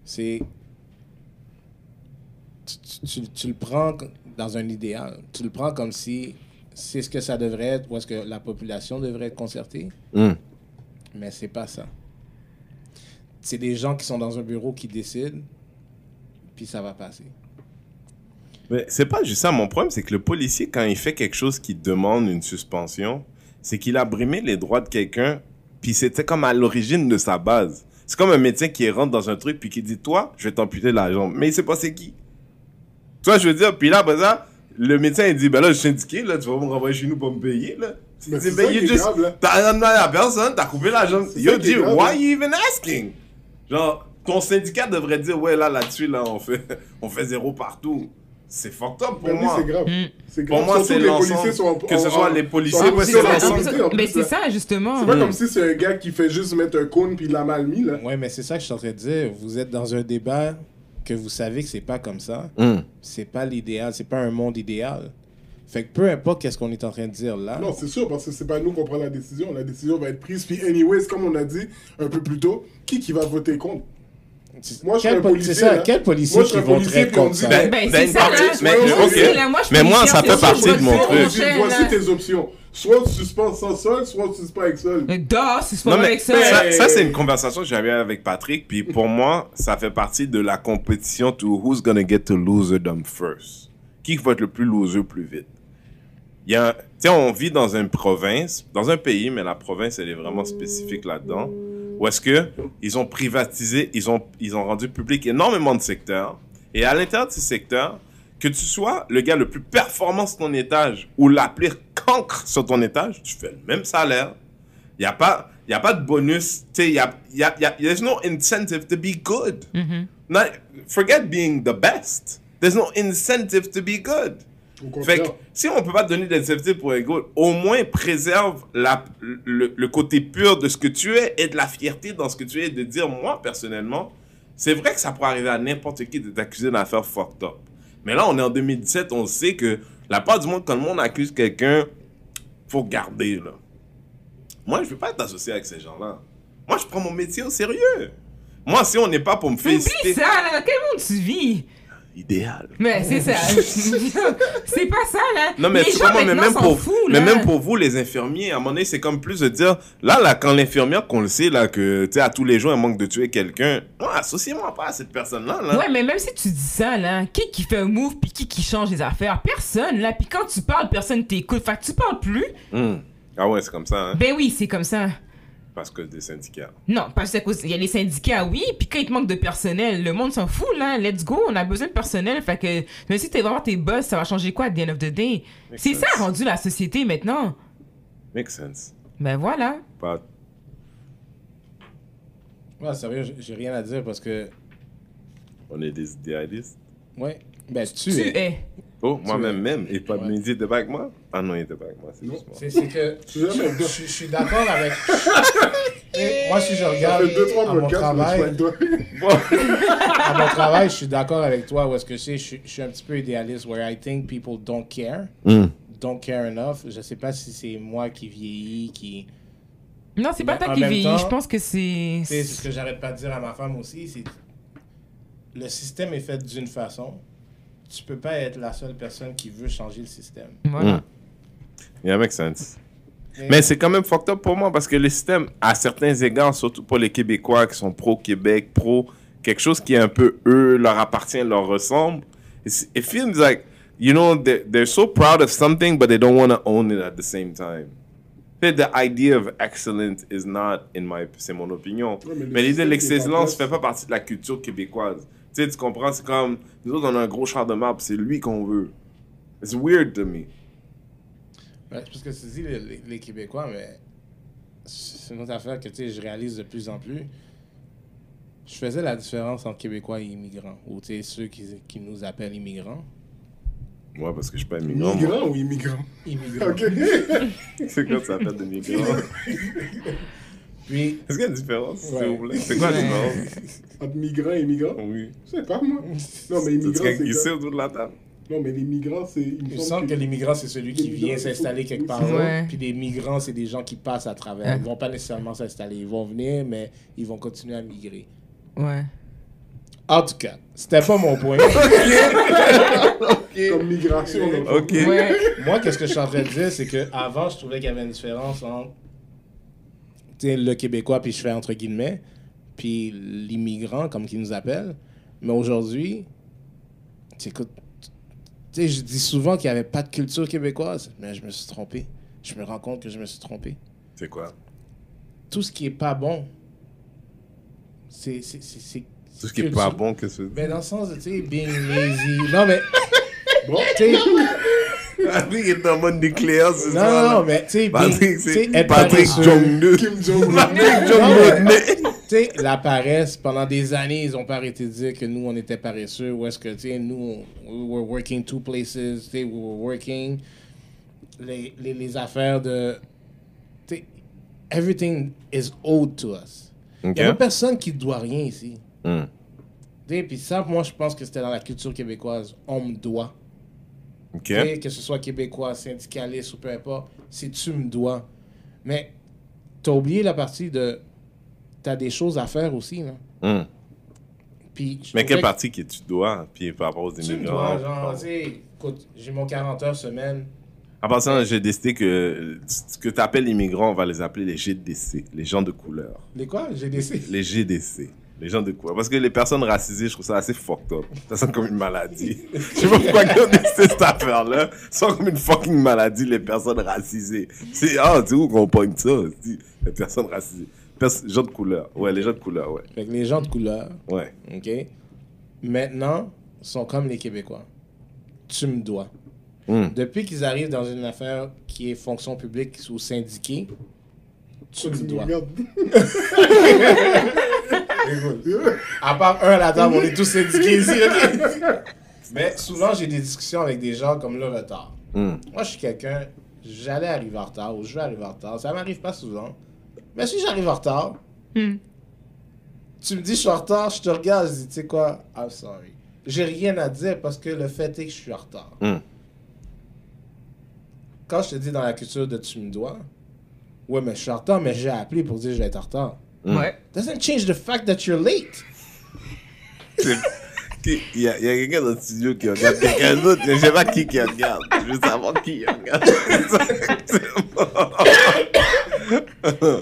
c'est. Tu, tu- tu le prends dans un idéal. Tu le prends comme si c'est ce que ça devrait être, ou est-ce que la population devrait être concertée, Hum. mais c'est pas ça. C'est des gens qui sont dans un bureau qui décident, puis ça va passer. Mais c'est pas juste ça. Mon problème, c'est que le policier, quand il fait quelque chose qui demande une suspension, c'est qu'il a brimé les droits de quelqu'un, puis c'était comme à l'origine de sa base. C'est comme un médecin qui rentre dans un truc, puis qui dit Toi, je vais t'amputer la jambe. Mais il sait pas c'est qui. Toi, je veux dire, puis là, après ça, le médecin, il dit Ben là, je suis syndiqué, là, tu vas me renvoyer chez nous pour me payer, là. Mais Il c'est dit, Ben, you just-. T'as à personne, t'as coupé la jambe. Yo, grave, why you even asking? Genre, ton syndicat devrait dire Ouais, là, là-dessus, là, on fait, on fait zéro partout. c'est fucked up pour Pour lui, moi. c'est grave. Mm. C'est Pour moi, c'est policiers l'ensemble. sont en- Que ce soit en- les policiers, en ouais, mission c'est l'ensemble. d'enquêter, en Mais plus, c'est ça, justement. C'est pas Mm. comme si c'est un gars qui fait juste mettre un cône puis il l'a mal mis, là. Ouais, mais c'est ça que je suis en train de dire. Vous êtes dans un débat que vous savez que c'est pas comme ça. Hum. C'est pas l'idéal, c'est pas un monde idéal. Fait que peu importe qu'est-ce qu'on est en train de dire là. Non, c'est sûr, parce que c'est pas nous qu'on prend la décision. La décision va être prise. Puis, anyways, comme on a dit un peu plus tôt, qui qui va voter contre? Moi, je quel, un po- policier, c'est ça, quel policier Moi, je qui serais policier, puis on dit, ben, Ben, Ben, mais- Moi suis ça fait partie de mon truc. Voici tes options. Soit tu suspends sans sol, soit tu suspends avec sol. Non, mais avec ça. ça, ça, c'est une conversation que j'avais avec Patrick. Puis pour moi, ça fait partie de la compétition to who's gonna get to loserdom first. Qui va être le plus loser plus vite? Il y a, un- on vit dans une province, dans un pays, mais la province, elle est vraiment spécifique là-dedans. Où est-ce que ils ont privatisé, ils ont, ils ont rendu public énormément de secteurs. Et à l'intérieur de ces secteurs, que tu sois le gars le plus performant sur ton étage ou la pire cancre sur ton étage, tu fais le même salaire. Il n'y a, pas- y a pas de bonus. Il y a, y a, y a, there's no incentive to be good. Not- forget being the best. There's no incentive to be good. Fait que si on peut pas te donner d'incentive pour être good, au moins préserve la, le, le côté pur de ce que tu es et de la fierté dans ce que tu es, de dire, moi, personnellement, c'est vrai que ça pourrait arriver à n'importe qui de t'accuser d'une affaire fucked up. Mais là, on est en 2017, on sait que la part du monde, quand le monde accuse quelqu'un, faut garder, là. Moi, je veux pas être associé avec ces gens-là. Moi, je prends mon métier au sérieux. Moi, si on n'est pas pour me Oublie féliciter... ça, là. Quel monde tu vis? Idéal. Mais c'est ça. c'est pas ça, là. Non, mais Les tu gens comprends, mais même pour, foutent, mais là. même pour vous, les infirmiers, à un moment donné, c'est comme plus de dire, là, là, quand l'infirmière, qu'on le sait, là, que, tu sais, à tous les jours, elle manque de tuer quelqu'un, moi, associez-moi pas à cette personne-là, là. Ouais, mais même si tu dis ça, là, qui qui fait un move puis qui qui change les affaires? Personne, là. Puis quand tu parles, personne t'écoute. Fait que tu parles plus. Hum. Ah ouais, c'est comme ça, hein, Ben oui, c'est comme ça. Parce que des syndicats. Non, parce qu'il y a les syndicats, oui, puis quand il te manque de personnel, le monde s'en fout, là. Let's go, on a besoin de personnel. Fait que, même si t'es vraiment tes boss, ça va changer quoi at the end of the day? C'est ça rendu la société maintenant. Make sense. Ben voilà. Pas... Ouais, sérieux, j'ai- rien à dire parce que. On est des idéalistes. Ouais. Ben, tu, Tu es. es. Oh, moi-même, même. Et pas Ouais. de était pas avec moi? Ah non, il était pas avec moi, c'est juste moi. C'est que. Je, je- je suis d'accord avec. Et moi, si je regarde 2-3 à mon travail, à mon travail, je suis d'accord avec toi. Où est-ce que c'est, je, suis- je suis un petit peu idéaliste, where I think people don't care, Hum. don't care enough. Je sais pas si c'est moi qui vieillis, qui. Non, c'est pas toi qui vieillis. Je pense que c'est. C'est ce que j'arrête pas de dire à ma femme aussi, c'est le système est fait d'une façon. Tu peux pas être la seule personne qui veut changer le système. Voilà. Hum. Yeah, make sense. Mais c'est quand même fucked up pour moi parce que le système, à certains égards, surtout pour les Québécois qui sont pro-Québec, pro quelque chose qui est un peu eux, leur appartient, leur ressemble, it's- it feels like, you know, they're, they're so proud of something, but they don't want to own it at the same time. Fait, The idea of excellence is not, in my, c'est mon opinion. Ouais, mais l'idée de l'excellence fait pas partie de la culture québécoise. Tu sais, tu comprends, c'est comme, nous autres, on a un gros char de marbre, c'est lui qu'on veut. It's weird to me. Ouais, c'est parce que tu dis les, les- les Québécois, mais c'est une autre affaire que tu sais, je réalise de plus en plus. Je faisais la différence entre Québécois et immigrants, ou tu sais, ceux qui, qui nous appellent immigrants. Moi, parce que je suis pas immigrant. moi. Migrant ou immigrant? Immigrants. Ok. C'est quoi ça s'appelle de migrant? Puis, Est-ce qu'il y a une différence, s'il Ouais. vous plaît? C'est quoi la différence? Entre migrants et immigrants? Oui. Je sais pas, moi. Non, mais immigrant, c'est. ici quoi? autour de la table? Non, mais les migrants, c'est. Il me semble que. que l'immigrant, c'est celui qui Les vient migrants, s'installer quelque part Ouais. Puis les migrants, c'est des gens qui passent à travers. Ils vont pas nécessairement s'installer. Ils vont venir, mais ils vont continuer à migrer. Ouais. En tout cas, c'était pas mon point. Comme migration. donc. Ok. Ouais. Moi, qu'est-ce que je suis en train de dire, c'est que avant, je trouvais qu'il y avait une différence entre le Québécois, puis je fais entre guillemets, puis l'immigrant, comme qu'ils nous appellent. Mais aujourd'hui, tu sais, écoute, tu sais, je dis souvent qu'il n'y avait pas de culture québécoise, mais je me suis trompé. Je me rends compte que je me suis trompé. C'est quoi? Tout ce qui est pas bon, c'est. Tout ce qui est pas bon, que tu Ben, dans le sens de, tu sais, being lazy. Non, mais. Bon, Tu sais, Patrick est en mode nucléaire, c'est ça? non, non, mais tu sais, Patrick, c'est Patrick. Jong-2. Kim Jong-un. Patrick Non, mais- Jong-2. Tu sais, la paresse, pendant des années, ils ont pas arrêté de dire que nous, on était paresseux. Ou est-ce que, tu sais, nous, on- we were working two places, tu sais, we were working. Les, les, les affaires de. Tu sais, everything is owed to us. Il n'y a personne qui ne doit rien ici. Tu sais, Puis ça, moi, je pense que c'était dans la culture québécoise. On me doit. Ok. Tu sais, Que ce soit québécois, syndicaliste ou peu importe, si tu me dois. Mais t'as oublié la partie de. T'as des choses à faire aussi, là. Hmm. Puis, Mais quelle que partie que tu dois, puis par rapport aux Tu immigrants? dois, genre, tu sais, écoute, j'ai mon 40 heures semaine. En passant, j'ai décidé que ce que tu appelles immigrants, on va les appeler les GDC, les gens de couleur. Les quoi? Décidé. Les GDC, les gens de couleur. Parce que les personnes racisées, je trouve ça assez fucked up. Ça sonne comme une maladie. Je sais pas pourquoi ils ont décidé cette affaire-là. Ça sonne comme une fucking maladie, les personnes racisées. C'est, ah, tu où qu'on pointe ça, aussi? les personnes racisées. Gens de couleur. Ouais, les gens de couleur, ouais. Fait que les gens de couleur, Ouais. OK, maintenant, sont comme les Québécois. Tu me dois. Hmm. Depuis qu'ils arrivent dans une affaire qui est fonction publique ou syndiquée, tu me dois. À part un à la table, on est tous syndiqués ici? Mais souvent, j'ai des discussions avec des gens comme le retard. Hmm. Moi, je suis quelqu'un, j'allais arriver en retard ou je vais arriver en retard. Ça m'arrive pas souvent. Mais si j'arrive en retard, Hmm. tu me dis je suis en retard, je te regarde, je dis, tu sais quoi, I'm sorry. J'ai rien à dire parce que le fait est que je suis en retard. Hmm. Quand je te dis dans la culture de tu me dois, ouais, mais je suis en retard, mais j'ai appelé pour dire que je vais être en retard. Hmm. Ouais. Doesn't change the fact that you're late. Il y a, il y a quelqu'un dans le studio qui regarde quelqu'un d'autre. Je sais pas qui qui regarde. Je veux savoir qui regarde.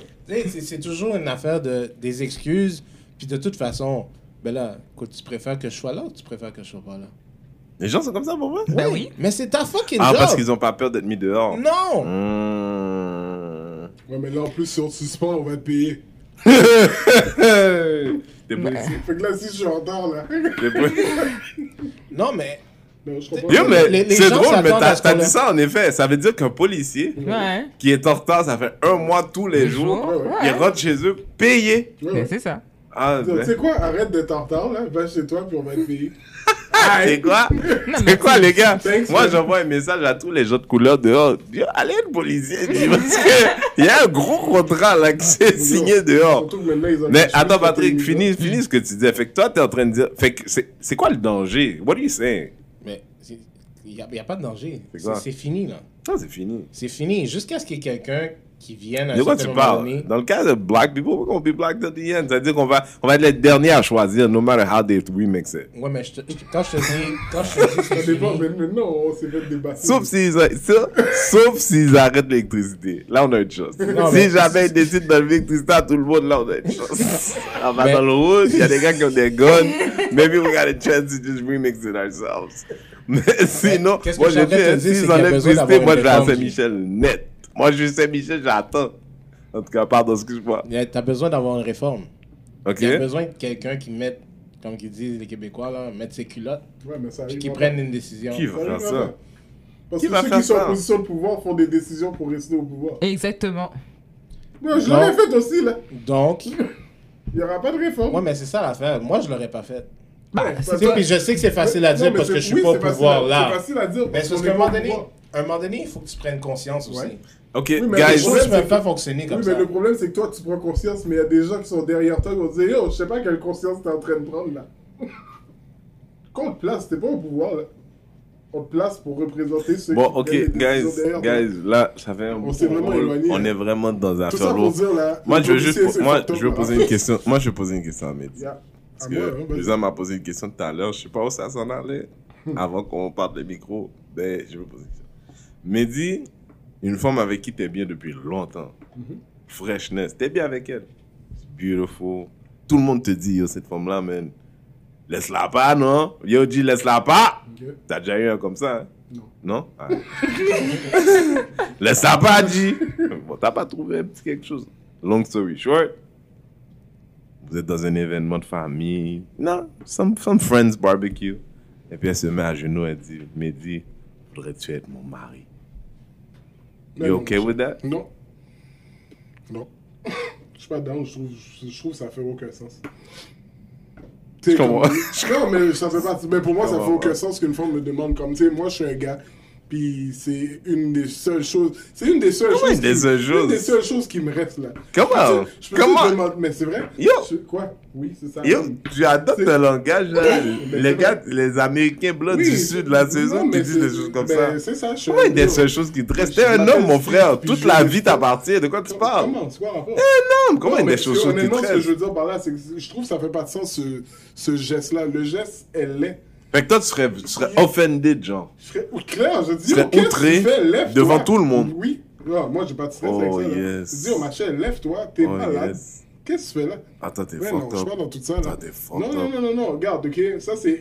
C'est c'est toujours une affaire de, des excuses. Puis de toute façon, ben là, écoute, tu préfères que je sois là ou tu préfères que je sois pas là? Les gens sont comme ça pour moi? Ben oui. Mais c'est ta fucking Ah, job. parce qu'ils ont pas peur d'être mis dehors. Non! Mmh. Ouais, mais là, en plus, si on te suspend, on va te payer. T'es policier. Fait que là, si je suis en retard, là. Policier. Non, mais Je comprends. Yo, mais Les- les c'est gens drôle, mais s'attendent t'as à ce t'as qu'on dit ça en effet. Ça veut dire qu'un policier Ouais. qui est en retard, ça fait un mois tous les jours, ouais. il rentre chez eux payé. Ouais, Ben, c'est ça. Ah, Tu ben. sais quoi, arrête d'être en retard, là. Va chez toi, puis on va te payer. C'est quoi? C'est quoi, les gars? Thanks, Moi, man. j'envoie un message à tous les gens de couleur dehors. Yo, allez, le policier. dis, Parce qu'il y a un gros contrat là qui s'est signé dehors. Surtout que maintenant, ils ont Mais attends, Patrick, finis, finis ce que tu disais. Fait que toi, t'es en train de dire. Fait que c'est c'est quoi le danger? What are you saying? Il n'y a, y a pas de danger. C'est fini, là. Non, c'est fini. C'est fini. Jusqu'à ce qu'il y ait quelqu'un qui vienne à De quoi tu moment parles donné. Dans le cas de black people, we're gonna be black to the end? C'est-à-dire qu'on va, on va être les derniers à choisir, no matter how they remix it. Ouais, mais je te- quand je te dis, quand je te dis Ça c'est dépend, fini, mais maintenant, on s'est fait débattre. Sauf s'ils, sauf s'ils arrêtent l'électricité. Là, on a une chance. Non, si mais- jamais ils décident d'enlever l'électricité à tout le monde, là, on a une chance. On va Mais- dans le route, il y a des gars qui ont des guns. Maybe we got a chance to just remix it ourselves. Mais sinon, que moi, je dis, s'ils enlèvent d'avoir moi, je vais à Saint-Michel net. Moi, je suis Saint-Michel, j'attends. En tout cas, pardon, excuse-moi. t'as besoin d'avoir une réforme. OK? Il y a besoin de quelqu'un qui mette, comme qu'ils disent les Québécois, là, mettre ses culottes, Ouais, mais ça puis qui pas. prennent une décision. Qui va faire ça? pas. Parce Qui que va ceux faire qui sont ça? en position de pouvoir font des décisions pour rester au pouvoir. Exactement. Ouais, je l'aurais fait aussi, là. Donc, Il n'y aura pas de réforme. ouais, mais c'est ça l'affaire. Moi, je l'aurais pas fait. Bah, c'est sais, que- puis je sais que c'est facile à dire parce que je suis oui, pas au pouvoir à- là. C'est facile à dire. Mais parce c'est parce qu'on qu'à un est moment donné, un moment donné, il faut que tu prennes conscience aussi. Ouais. OK, Oui, mais guys. choses problème, ne pas fonctionner comme Oui, ça. mais le problème, c'est que toi, tu prends conscience, mais il y a des gens qui sont derrière toi qui vont dire Yo, je sais pas quelle conscience t'es en train de prendre là. Quand on te place, t'es pas au pouvoir là. On te place pour représenter ceux Bon, qui ok, prennent les guys, derrière toi. guys, là, ça fait un On bon s'est vraiment éloigné, On est vraiment dans un Tout affaire ça pour lourde. dire là. Moi, je veux juste, moi, je veux poser une question. Moi, je veux poser une question à Mehdi. Parce hein, que. Lisa m'a posé une question tout à l'heure. Je sais pas où ça s'en allait. Avant qu'on parte le micro, ben, je veux poser une question. Mehdi, une femme avec qui t'es bien depuis longtemps. Mhm. Freshness. T'es bien avec elle? Beautiful. Tout le monde te dit, yo, cette femme-là, man, laisse-la pas, non? Yo, dis, laisse-la pas. Ok. T'as déjà eu un comme ça, hein? Non. Non? Ah. Laisse-la pas, dis. Bon, t'as pas trouvé un petit quelque chose. Long story short. Vous êtes dans un événement de famille. Non, some, some friends barbecue. Et puis elle se met à genoux et dit, Mehdi, voudrais-tu être mon mari? Mais You non, okay with that? Non. Non. Je suis pas down, je trouve, je, je trouve que ça fait aucun sens. Je comprends? comme- non, mais ça fait pas. Mais pour moi, Je ça fait comprends, aucun sens qu'une femme me demande comme, tu sais, moi, je suis un gars. Puis c'est une des seules choses. C'est une des seules Comment choses. une des qui- seules Une choses? des seules choses qui me reste là. Comment? Je peux te Comment? demander- mais c'est vrai? Yo! Je- quoi? Oui, c'est ça. Yo, tu adoptes un langage, là. Les gars, les Américains blancs Oui, du sud, là, non, eux qui disent des choses comme ben, ça. C'est ça, je Comment un une des seules choses qui te restent? Je T'es un homme, mon frère. Toute je la vie t'appartient. De quoi tu parles? Comment? C'est quoi le rapport? Non, comment Non, une des choses qui honnêtement, te ce que je veux dire par là, c'est que je trouve que ça fait pas de sens ce, ce geste-là. Le geste, elle l'est. Fait que toi, tu serais, tu serais offended, genre. Je serais ou clair, je dis, Tu serais outré fais? Devant tout le monde. Oui. Non, moi, j'ai pas de stress Oh, avec ça. yes. Je dis, oh, ma chère, lève-toi, t'es Oh, malade. yes. Qu'est-ce que tu fais là? Attends, t'es Ouais, non, je suis pas dans tout ça, là. Attends, Non, non, non, non, non, regarde, ok, ça c'est.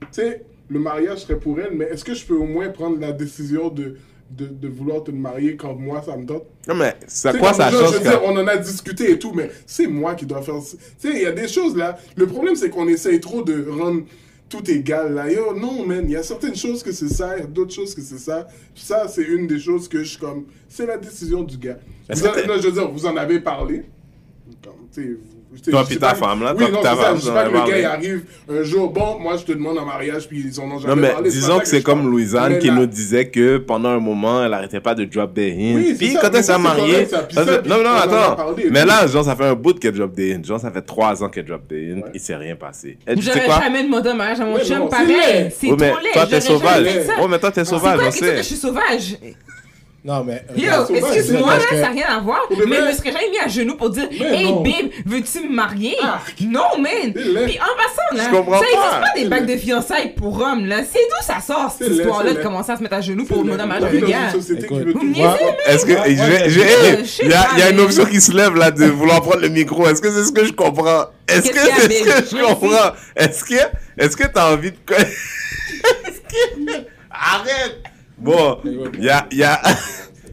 Tu sais, le mariage serait pour elle, mais est-ce que je peux au moins prendre la décision de, de, de vouloir te marier quand moi ça me tente? Non, mais sais, quoi ça change je veux dire, on en a discuté et tout, mais c'est moi qui dois faire. ça. Tu sais, il y a des choses là. Le problème, c'est qu'on essaye trop de rendre tout égal là. Yo, non, man, il y a certaines choses que c'est ça, d'autres choses que c'est ça. Ça, c'est une des choses que je suis comme. C'est la décision du gars. Vous en- non, je veux dire, vous en avez parlé? Comme, sais, sais, Toi je puis sais ta femme, là, Oui, toi ta c'est ça. femme, Je sais pas que le gars il arrive un jour, bon, moi je te demande en mariage, puis ils en ont jamais Non, mais parlé. disons que c'est je comme. Louisanne qui nous disait que pendant un moment, elle arrêtait pas de drop des hints. Puis quand elle s'est mariée. non, non, attends. Mais là, genre, ça fait un bout qu'elle drop des hints. Genre, ça fait trois ans qu'elle drop des hints. Il s'est rien passé. Sais J'aurais quoi? jamais demandé un mariage à mon chum pareil. C'est trop laid. toi, t'es sauvage. Ouais, mais toi, t'es C'est sauvage, quoi on la question? que sait. je suis sauvage? Non, mais. Yo, regarde, sauvage, excuse-moi, parce là, que- ça n'a rien à voir. Mais je me serais jamais mis à genoux pour dire Mais Hey, non. babe, veux-tu me marier? Arc. Non, man. Puis en passant, là, Je comprends ça existe pas. pas des laid. de fiançailles pour hommes, là. C'est d'où ça sort, cette histoire-là, de commencer à se mettre à genoux pour demander un mariage à un gars. Est-ce que. Il y a, une mais- option qui se lève là de vouloir prendre le micro. Est-ce que c'est ce que je comprends? Est-ce que c'est ce que je comprends? Est-ce que est-ce que t'as envie de. Est-ce que. Arrête! Bon, il y a. Y a...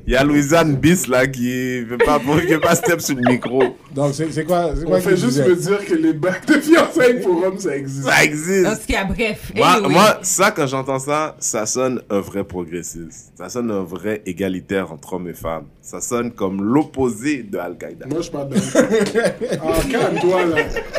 Y a Louisanne Bis là qui veut pas, veut pas step sur le micro. Donc, c'est c'est quoi, c'est On quoi fait juste me dire que les bagues de fiançailles pour hommes, ça existe. Ça existe. En tout cas, bref. Moi, anyway. moi, ça, quand j'entends ça, ça sonne un vrai progressiste. Ça sonne un vrai égalitaire entre hommes et femmes. Ça sonne comme l'opposé de Al-Qaïda. Moi, je suis pas ah, calme-toi, là.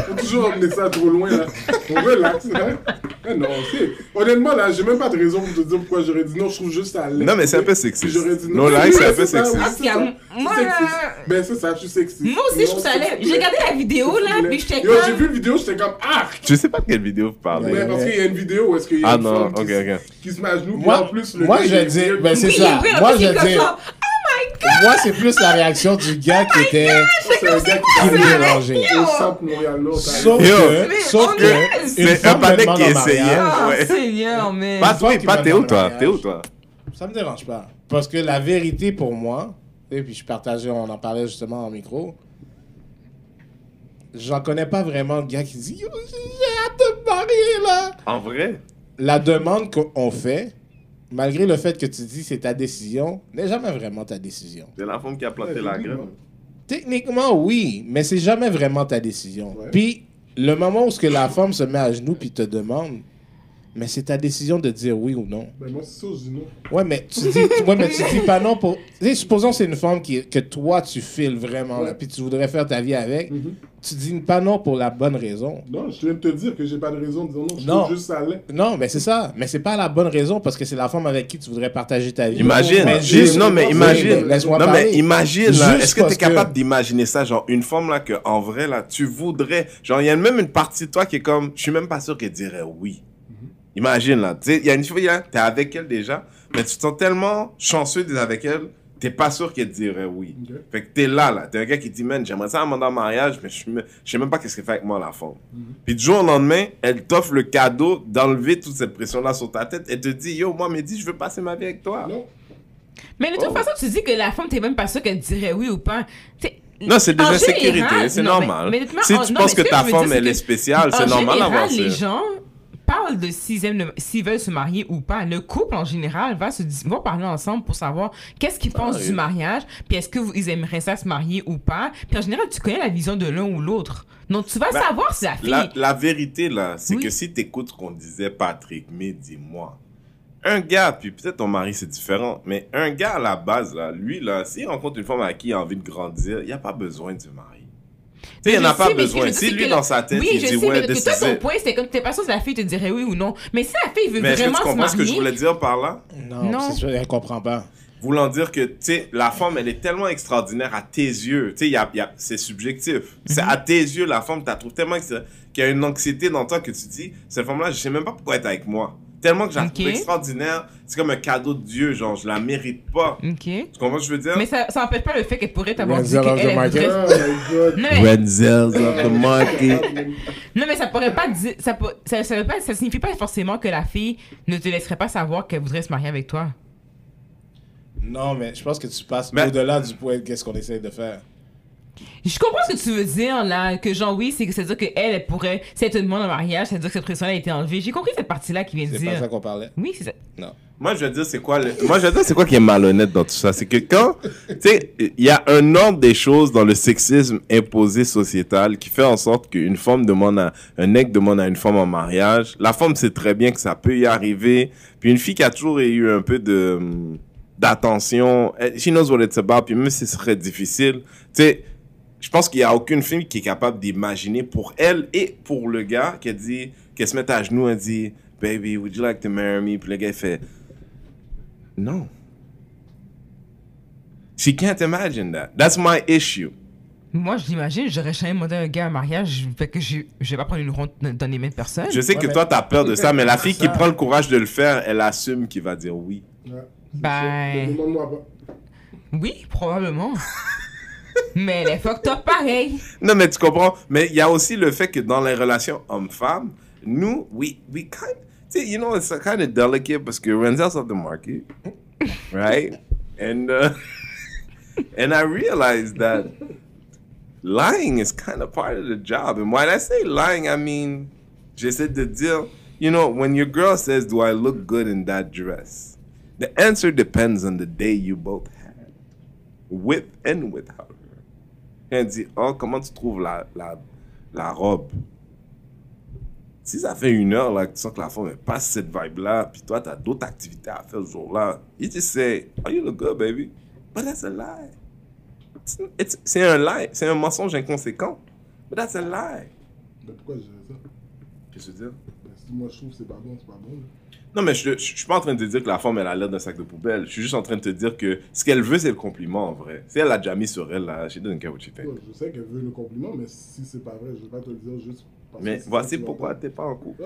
Faut toujours emmener ça trop loin, là. On relax, hein. Mais non, c'est... Honnêtement, là, j'ai même pas de raison pour te dire pourquoi j'aurais dit non. Je trouve juste à l'aise. Non, mais c'est un peu sexiste. J'aurais dit No non. lie, Oui, c'est un peu sexiste. cas, ça. moi, là- Ben, c'est ça, je suis sexiste. Moi aussi, je trouve ça Non, te J'ai regardé la vidéo, là, puis j'étais Yo, j'ai comme. vu la vidéo, j'étais comme arc. Je sais pas de quelle vidéo vous parlez. Mais parce qu'il y a une vidéo où est-ce qu'il y a Ah une non, femme qui, ok, se- ok. qui se met à genoux, puis en plus, le moi, je dis- ben, c'est ça. Moi, je comme dis-. Moi, c'est plus la réaction du gars qui était. C'est un gars qui au centre Montréal, là. Sauf que, sauf que, C'est un demande qui essayait. Oh. Seigneur, mais. Pas t'es où toi? T'es où toi? Ça me dérange pas. Parce que la vérité pour moi, et puis je partageais, on en parlait justement en micro, j'en connais pas vraiment de gars qui disent Yo, j'ai hâte de me marier là. En vrai? La demande qu'on fait, malgré le fait que tu dis c'est ta décision, n'est jamais vraiment ta décision. C'est la femme qui a planté la graine. Techniquement, oui, mais c'est jamais vraiment ta décision. Ouais. Puis, le moment où ce que la femme se met à genoux puis te demande, mais c'est ta décision de dire oui ou non. Ben, moi, c'est sûr, je dis non. Ouais, mais tu dis, ouais, mais tu dis pas non pour. Tu sais, supposons que c'est une femme qui, que toi tu files vraiment, là, puis tu voudrais faire ta vie avec. Mhm. Tu dis pas non pour la bonne raison. Non, je viens de te dire que j'ai pas de raison de dire non. Je Non. juste ça l'est. Non, mais c'est ça. Mais c'est pas la bonne raison parce que c'est la femme avec qui tu voudrais partager ta vie. Imagine, Mais juste- non mais imagine, laisse-moi non mais parler. imagine là, Juste est-ce que tu es que- capable d'imaginer ça, genre une femme là que en vrai là, tu voudrais, genre il y a même une partie de toi qui est comme, je suis même pas sûr qu'elle dirait oui. Imagine là, tu sais, il y a une fille là, t'es avec elle déjà, mais tu te sens tellement chanceux d'être avec elle, t'es pas sûr qu'elle dirait oui. Ok. Fait que t'es là là, t'es un gars qui dit man, j'aimerais ça demander en mariage, mais je me- sais même pas qu'est-ce qu'elle fait avec moi la femme. Puis du jour au lendemain, elle t'offre le cadeau d'enlever toute cette pression là sur ta tête, elle te dit yo moi Mehdi, je veux passer ma vie avec toi. Non. Mais de toute Oh. façon, tu dis que la femme, t'es même pas sûr qu'elle dirait oui ou pas. T'sais, Non, c'est des insécurités, c'est mais- normal. mais honnêtement, si tu non, penses mais que ce ta femme, elle que est spéciale, c'est normal d'avoir les ça. gens parlent de s'ils s'ils veulent se marier ou pas. Le couple, en général, va se va parler ensemble pour savoir qu'est-ce qu'ils pensent oui. du mariage, puis est-ce qu'ils aimeraient ça se marier ou pas. Puis en général, tu connais la vision de l'un ou l'autre. Donc, tu vas Ben, savoir si la fille... La, la vérité, là, c'est Oui. que si tu écoutes ce qu'on disait, Patrick, mais dis-moi, un gars, puis peut-être ton mari c'est différent, mais un gars à la base, là, lui, là, s'il rencontre une femme avec qui il a envie de grandir, il n'y a pas besoin du mari. Tu sais, il Je n'y en a pas sais, mais besoin. Si lui, dans sa tête, oui, il je dit, sais, ouais, mais que this toi, is ton point, c'était comme t'es pas sûr si la fille te dirait oui ou non. Mais si la fille veut Mais est-ce que vraiment tu se comprends ce que je marier, voulais dire par là? Non, Non. c'est sûr, elle comprend pas. Voulant dire que, tu sais, la femme, elle est tellement extraordinaire à tes yeux. Tu sais, il y a, y a- c'est subjectif. C'est Mhm. à tes yeux, la femme, tu la trouves tellement qu'il y a une anxiété dans toi que tu dis, cette femme-là, je sais même pas pourquoi elle est avec moi. Tellement que je la trouve Ok. extraordinaire. C'est comme un cadeau de Dieu, genre, je la mérite pas. Ok. Tu comprends ce que je veux dire? Mais ça, ça n'empêche pas le fait qu'elle pourrait t'avoir dit Renzel of the qu'elle elle market. voudrait... Oh my god. Non mais, Renzels of the market. non, mais ça pourrait pas dire... Ça, peut- ça, ça, veut pas, ça signifie pas forcément que la fille ne te laisserait pas savoir qu'elle voudrait se marier avec toi. Non, mais je pense que tu passes Mais- au-delà du point de qu'est-ce qu'on essaie de faire. Je comprends ce que tu veux dire, là, que genre, oui, c'est que c'est-à-dire qu'elle, elle pourrait, si elle te demande un mariage, c'est-à-dire que cette pression-là a été enlevée. J'ai compris cette partie-là qui vient de C'est pas ça dire. qu'on parlait. Oui, c'est ça. Non. Moi, je veux dire, c'est quoi le... Moi, je veux dire, c'est quoi qui est malhonnête dans tout ça? C'est que quand, tu sais, il y a un ordre des choses dans le sexisme imposé sociétal qui fait en sorte qu'une femme demande à, un mec demande à une femme en mariage. La femme sait très bien que ça peut y arriver. Puis une fille qui a toujours eu un peu de, hum, d'attention, elle- she knows what it's about. Puis même si ce serait difficile, tu sais, je pense qu'il y a aucune fille qui est capable d'imaginer pour elle et pour le gars qui a dit, qu'elle se met à genoux, elle dit, baby, would you like to marry me? Puis le gars il fait, non. She can't imagine that. That's my issue. Moi, je l'imagine, j'aurais jamais demandé à un gars un mariage, fait que je, je vais pas prendre une ronde dans les mains de personne. Je sais Ouais, que mais- toi, t'as peur de ça, mais la fille qui prend le courage de le faire, elle assume qu'il va dire oui. Ouais. Ben-. Oui, probablement. mais elle est fucked up pareil. Non, mais tu comprends. Mais il y a aussi le fait que dans les relations hommes-femmes, nous, we, we kind sais, you know, it's kind of delicate parce que Renzel's off the market, right? And, uh, and I realized that lying is kind of part of the job. And when I say lying, I mean, j'essaie de dire, you know, when your girl says, do I look good in that dress? The answer depends on the day you both had, with and without dit, oh, comment tu trouves la, la, la robe? Si ça fait une heure là, que tu sens que la femme passe cette vibe-là, puis toi, tu as d'autres activités à faire ce jour-là, you just say, oh, you look good, baby? But that's a lie. C'est un lie. C'est un mensonge inconséquent. But that's a lie. Mais pourquoi je dirais ça? Qu'est-ce que tu veux dire? Ben, Si moi je trouve que c'est pas bon, c'est pas bon. là. Non, mais je, je, suis pas en train de te dire que la femme, elle a l'air d'un sac de poubelle. Je suis juste en train de te dire que ce qu'elle veut, c'est le compliment, en vrai. Si elle l'a déjà mis sur elle, là, she doesn't care what you think. Ouais, je sais qu'elle veut le compliment, mais si c'est pas vrai, je vais pas te le dire juste Mais voici pourquoi t'es pas en couple.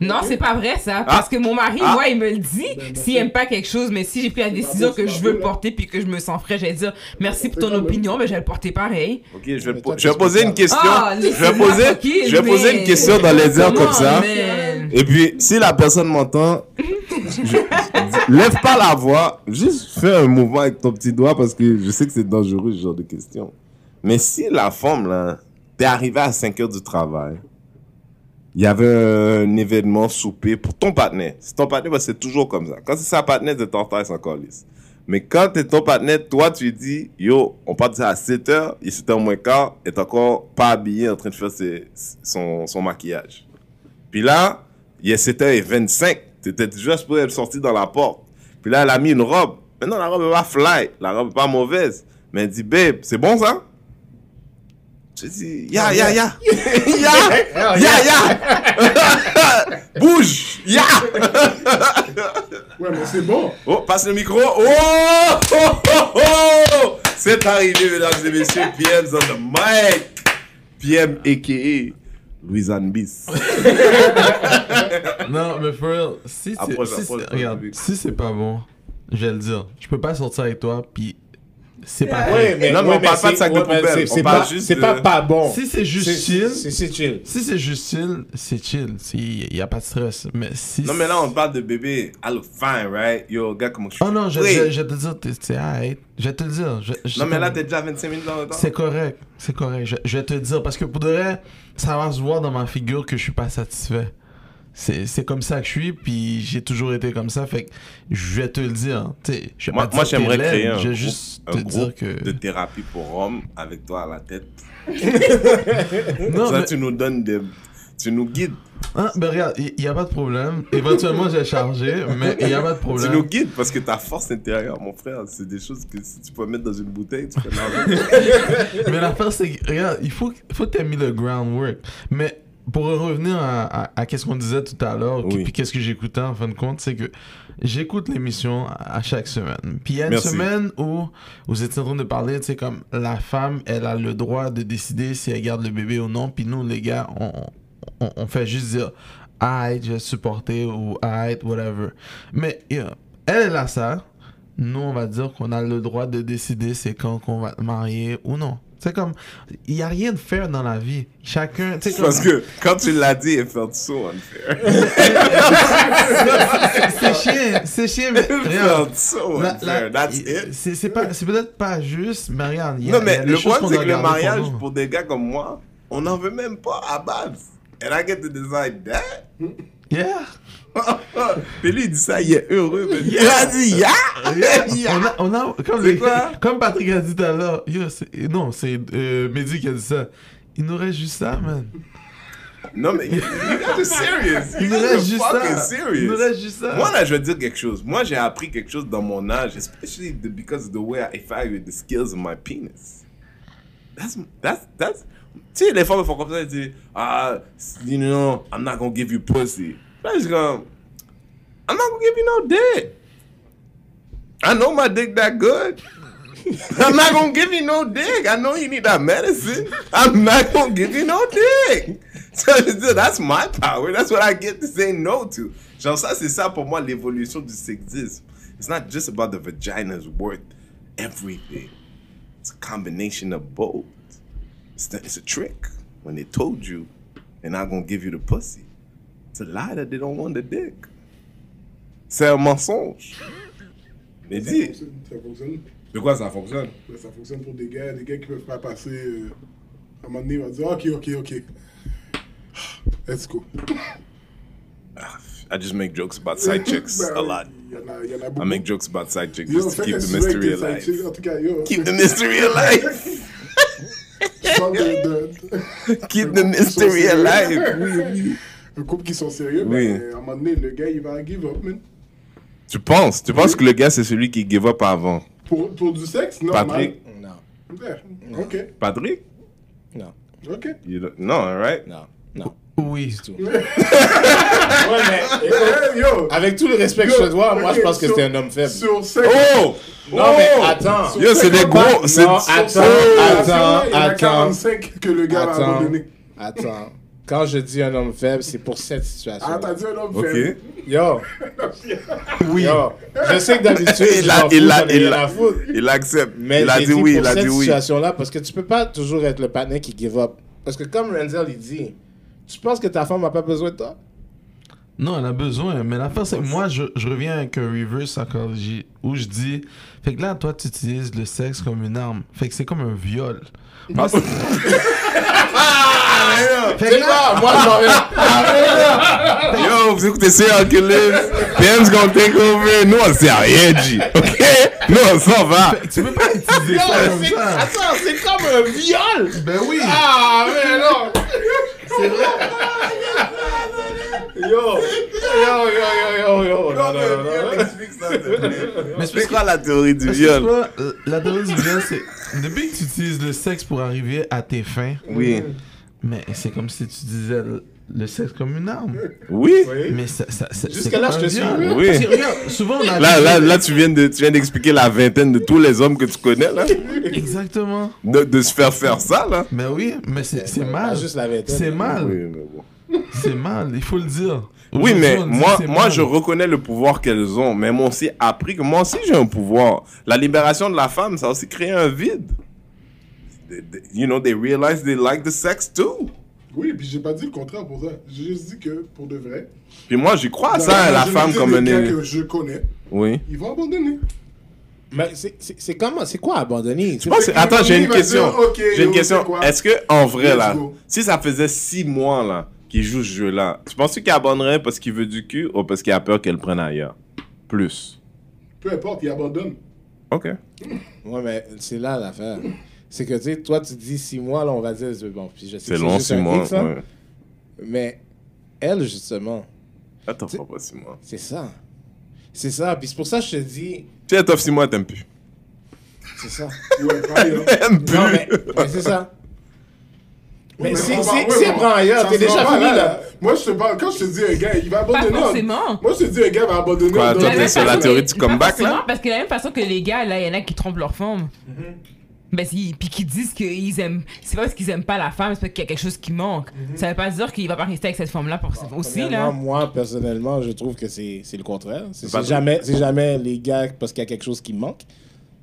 Non, c'est pas vrai ça. Parce que mon mari, Ah. moi, il me le dit. Ben, S'il merci. aime pas quelque chose, mais si j'ai pris la décision que je veux le porter puis que je me sens frais, je vais dire merci pour ton opinion, mais je vais le porter pareil. Ok, je vais, poser une question. Ah, je vais poser, je vais poser une question dans les airs comme ça. Et puis, si la personne m'entend, je- lève pas la voix, juste fais un mouvement avec ton petit doigt parce que je sais que c'est dangereux ce genre de questions. Mais si la femme, là, t'es arrivé à 5 heures du travail, il y avait un événement souper pour ton partenaire. C'est ton partenaire, c'est toujours comme ça. Quand c'est sa partenaire, t'es en retard, c'est encore lisse. Mais quand t'es ton partenaire, toi, tu dis, yo, on part de ça à 7 heures, il est 7 heures moins quart, est encore pas habillé en train de faire ses- son, son maquillage. Puis là, il est 7h25. T'étais déjà supposé être sorti dans la porte. Puis là, elle a mis une robe. Maintenant, la robe est pas fly. La robe est pas mauvaise. Mais elle dit, babe, c'est bon ça? Je dis, ya, ya, ya. Ya, ya, ya. Bouge, ya. Ouais, mais c'est bon. Oh, passe le micro. Oh, oh, oh, oh. C'est arrivé, mesdames et messieurs. PM's on the mic. PM, a.k.a. Louisanne Bis. Non, mais for real, si c'est si regarde, pas bon, je vais le dire. Je peux pas sortir avec toi, puis c'est pas Ouais, mais, Non, mais ouais, on parle pas de c'est- sac de poubelle, c'est- pas, juste c'est de- pas pas bon. Si c'est juste C'est- chill, C'est c'est chill. si c'est juste chill, c'est chill. Il y a pas de stress. Mais si Non, mais là, on parle de bébé. I look fine, right? Yo, gars, comment je suis? Oh non, je, Oui. je, te dire, t'es-. Je vais te le dire. Je- je- Non, mais là, t'es déjà à 25 minutes dans le temps. C'est correct, c'est correct. Je, je vais te le dire parce que pour de vrai, ça va se voir dans ma figure que je suis pas satisfait. C'est c'est comme ça que je suis, puis j'ai toujours été comme ça. Fait que je vais te le dire. Tu sais, je vais Moi, moi dire que j'aimerais créer un Je vais juste un te groupe dire que. de thérapie pour hommes avec toi à la tête. Non, ça, mais- tu nous donnes des... Tu nous guides. Hein, ben regarde, il n'y a pas de problème. Éventuellement, j'ai chargé, mais il n'y a pas de Tu nous problème. guides parce que ta force intérieure, mon frère, c'est des choses que si tu peux mettre dans une bouteille, tu peux. Mais l'affaire, c'est que, regarde, il faut, faut que tu aies mis le groundwork. Mais pour revenir à, à, à qu'est-ce qu'on disait tout à l'heure, Oui. puis qu'est-ce que j'écoutais en fin de compte, c'est que j'écoute l'émission à chaque semaine. Puis il y a une Merci. semaine où vous étiez en train de parler, tu sais, comme la femme, elle a le droit de décider si elle garde le bébé ou non. Puis nous, les gars, on, on, on fait juste dire, aïe, je vais supporter ou aïe, whatever. Mais elle, elle a ça. Nous, on va dire qu'on a le droit de décider c'est quand qu'on va te marier ou non. C'est comme, il n'y a rien de fair dans la vie. Chacun, tu sais, comme- Parce que quand tu l'as dit, it felt so unfair. c'est chiant, c'est chiant, mais It felt so unfair. That's it. C'est c'est pas, c'est peut-être pas juste, mais regarde, y a, Non, il y a mais le problème, qu'on c'est que le pour mariage, pour des gars comme moi, on n'en veut même pas à Babs. And I get to decide that. Yeah. Lui, il dit ça, il est heureux. mais Il a dit, yeah! On a, on a, comme, C'est les- quoi? comme Patrick a dit tout à l'heure, non, c'est euh, Mehdi qui a dit ça. Il nous reste juste ça, man. Non, mais you, guys are serious. Il You nous guys reste are juste fucking ça. serious. Il nous reste juste ça. Moi, là, je vais te dire quelque chose. Moi, j'ai appris quelque chose dans mon âge, especially the, because of the way I evaluate the skills of my penis. That's, that's, that's... Font comme ça, elles disent, ah, you know, I'm not gonna give you pussy. Je suis comme, I'm not gonna give you no dick. I know my dick that good. I'm not gonna give you no dick. I know you need that medicine. I'm not gonna give you no dick. So that's my power. That's what I get to say no to. Genre ça, c'est ça pour moi l'évolution du sexisme. It's not just about the vagina's worth everything. It's a combination of both. It's, the, it's a trick. When they told you they're not gonna give you the pussy, it's a lie that they don't want the dick. C'est un mensonge. Mais Ça dis, fonctionne, ça fonctionne. de quoi ça fonctionne? Ça fonctionne pour des gars, des gars qui peuvent pas passer. euh, à un moment donné, ils vont dire Ok, ok, ok. Let's go. Ah, I just make jokes about side chicks Ben, a lot. Y en a, y en a. I make jokes about side chicks Yo, just to keep the tu veux avec mystery alive. En tout cas, yo. Keep the mystery alive. Parle de- de- Keep the mystery alive. Oui, oui. Un couple qui sont sérieux, Oui. ben, à un moment donné, le gars, il va give up, man. Tu penses? Tu penses que le gars, c'est celui qui give up avant? Pour, pour du sexe, non. Patrick? Non, Ok, Patrick? non, ok. You don't- Non, right? non, non. Oui. Tout. ouais, mais écoute, Hey, yo! avec tout le respect que je te dois, moi, je pense que c'est un homme faible. Sur sexe. Oh! Non, Oh! mais attends. Yo, c'est des gros. c'est- Non, sur attends, attends, il y en a attends. 45 que le gars Attends, abandonner. attends. Quand je dis un homme faible, c'est pour cette situation. Ah, t'as dit un homme Ok. faible. Yo, Oui. yo, je sais que d'habitude, Il je a- il a- il a-. Il accepte. Mais il a dit dit oui, pour il a cette dit oui. situation-là, parce que tu peux pas toujours être le partenaire qui give up. Parce que comme Renzel, il dit, tu penses que ta femme n'a pas besoin de toi? Non, elle a besoin. Mais l'affaire, c'est que moi, je, je reviens avec un reverse psychology où je dis, fait que là, toi, tu utilises le sexe comme une arme. Fait que c'est comme un viol. Moi, c'est- fait que C'est là? Moi, j'en viens. Yo, vous écoutez Serial Killers. PM's gonna take over. Nous, on sait rien, G. OK? Nous, on s'en va. fait tu peux pas utiliser Yo, ça comme c'est- ça. Attends, c'est comme un viol! Ben oui. Ah, mais non! C'est vrai! Yo! Yo, yo, yo, yo, yo! Non, non, non, non. Explique ça. Mais C'est quoi la théorie du viol? la théorie du viol, c'est depuis que tu utilises le sexe pour arriver à tes fins, Oui. mais c'est comme si tu disais le, sexe comme une arme. Oui? Mais ça, ça, ça- Jusque c'est là, je te suis. Oui. Parce que regarde, souvent on a Là, dit- là, là, tu viens de, tu viens d'expliquer la vingtaine de tous les hommes que tu connais, là. Exactement. De, de se faire faire ça, là. Mais oui, mais c'est c'est mal. Pas juste la vingtaine. C'est mal. Oui, mais bon. C'est mal, il faut le dire. Oui, mais moi, moi, mal. je reconnais le pouvoir qu'elles ont. Mais moi aussi appris que moi aussi j'ai un pouvoir. La libération de la femme, ça a aussi créé un vide. They- they- You know, they realize they like the sex too. Oui, puis j'ai pas dit le contraire pour ça. J'ai juste dit que, pour de vrai. Puis moi, j'y crois à ça, la la femme comme un que je connais, Oui. ils vont abandonner. Mais c'est- comment? C'est quoi abandonner? Tu attends, j'ai une il question. J'ai une question. Est-ce que en vrai là, si ça faisait six mois là qu'il joue ce jeu-là, tu penses qu'il abandonnerait parce qu'il veut du cul ou parce qu'il a peur qu'elle prenne ailleurs? Plus. Peu importe, ils abandonnent. Ok. Ouais, mais c'est là l'affaire. C'est que, tu sais, toi, tu dis six mois, là, on va dire, c'est bon. Puis je sais que C'est long juste six un mois. X, là. ouais. Mais elle, justement, Attends, pas six mois. c'est ça. C'est ça. Puis c'est pour ça que je te dis, Tu es top six mois, t'aimes plus. c'est ça. Ouais. T'aimes plus. Non, mais, mais c'est ça. Mais mais si, va- ouais, si elle prend ailleurs, t'es déjà pas fini, là. Moi, je te parle, quand je te dis un gars, il va Pas abandonner. en- forcément. Moi, je te dis un gars va abandonner. Quoi, toi, t'es sur la théorie du pas comeback, là? Parce que de la même façon que les gars, là, il y en a qui trompent leur femme. Mm-hmm. Ben, si, puis qui disent qu'ils aiment. C'est pas parce qu'ils aiment pas la femme, c'est parce qu'il y a quelque chose qui manque. Mm-hmm. Ça veut pas dire qu'il va pas rester avec cette femme-là pour aussi, Premièrement, là. Moi, personnellement, je trouve que c'est c'est le contraire. C'est c'est jamais, c'est jamais les gars parce qu'il y a quelque chose qui manque.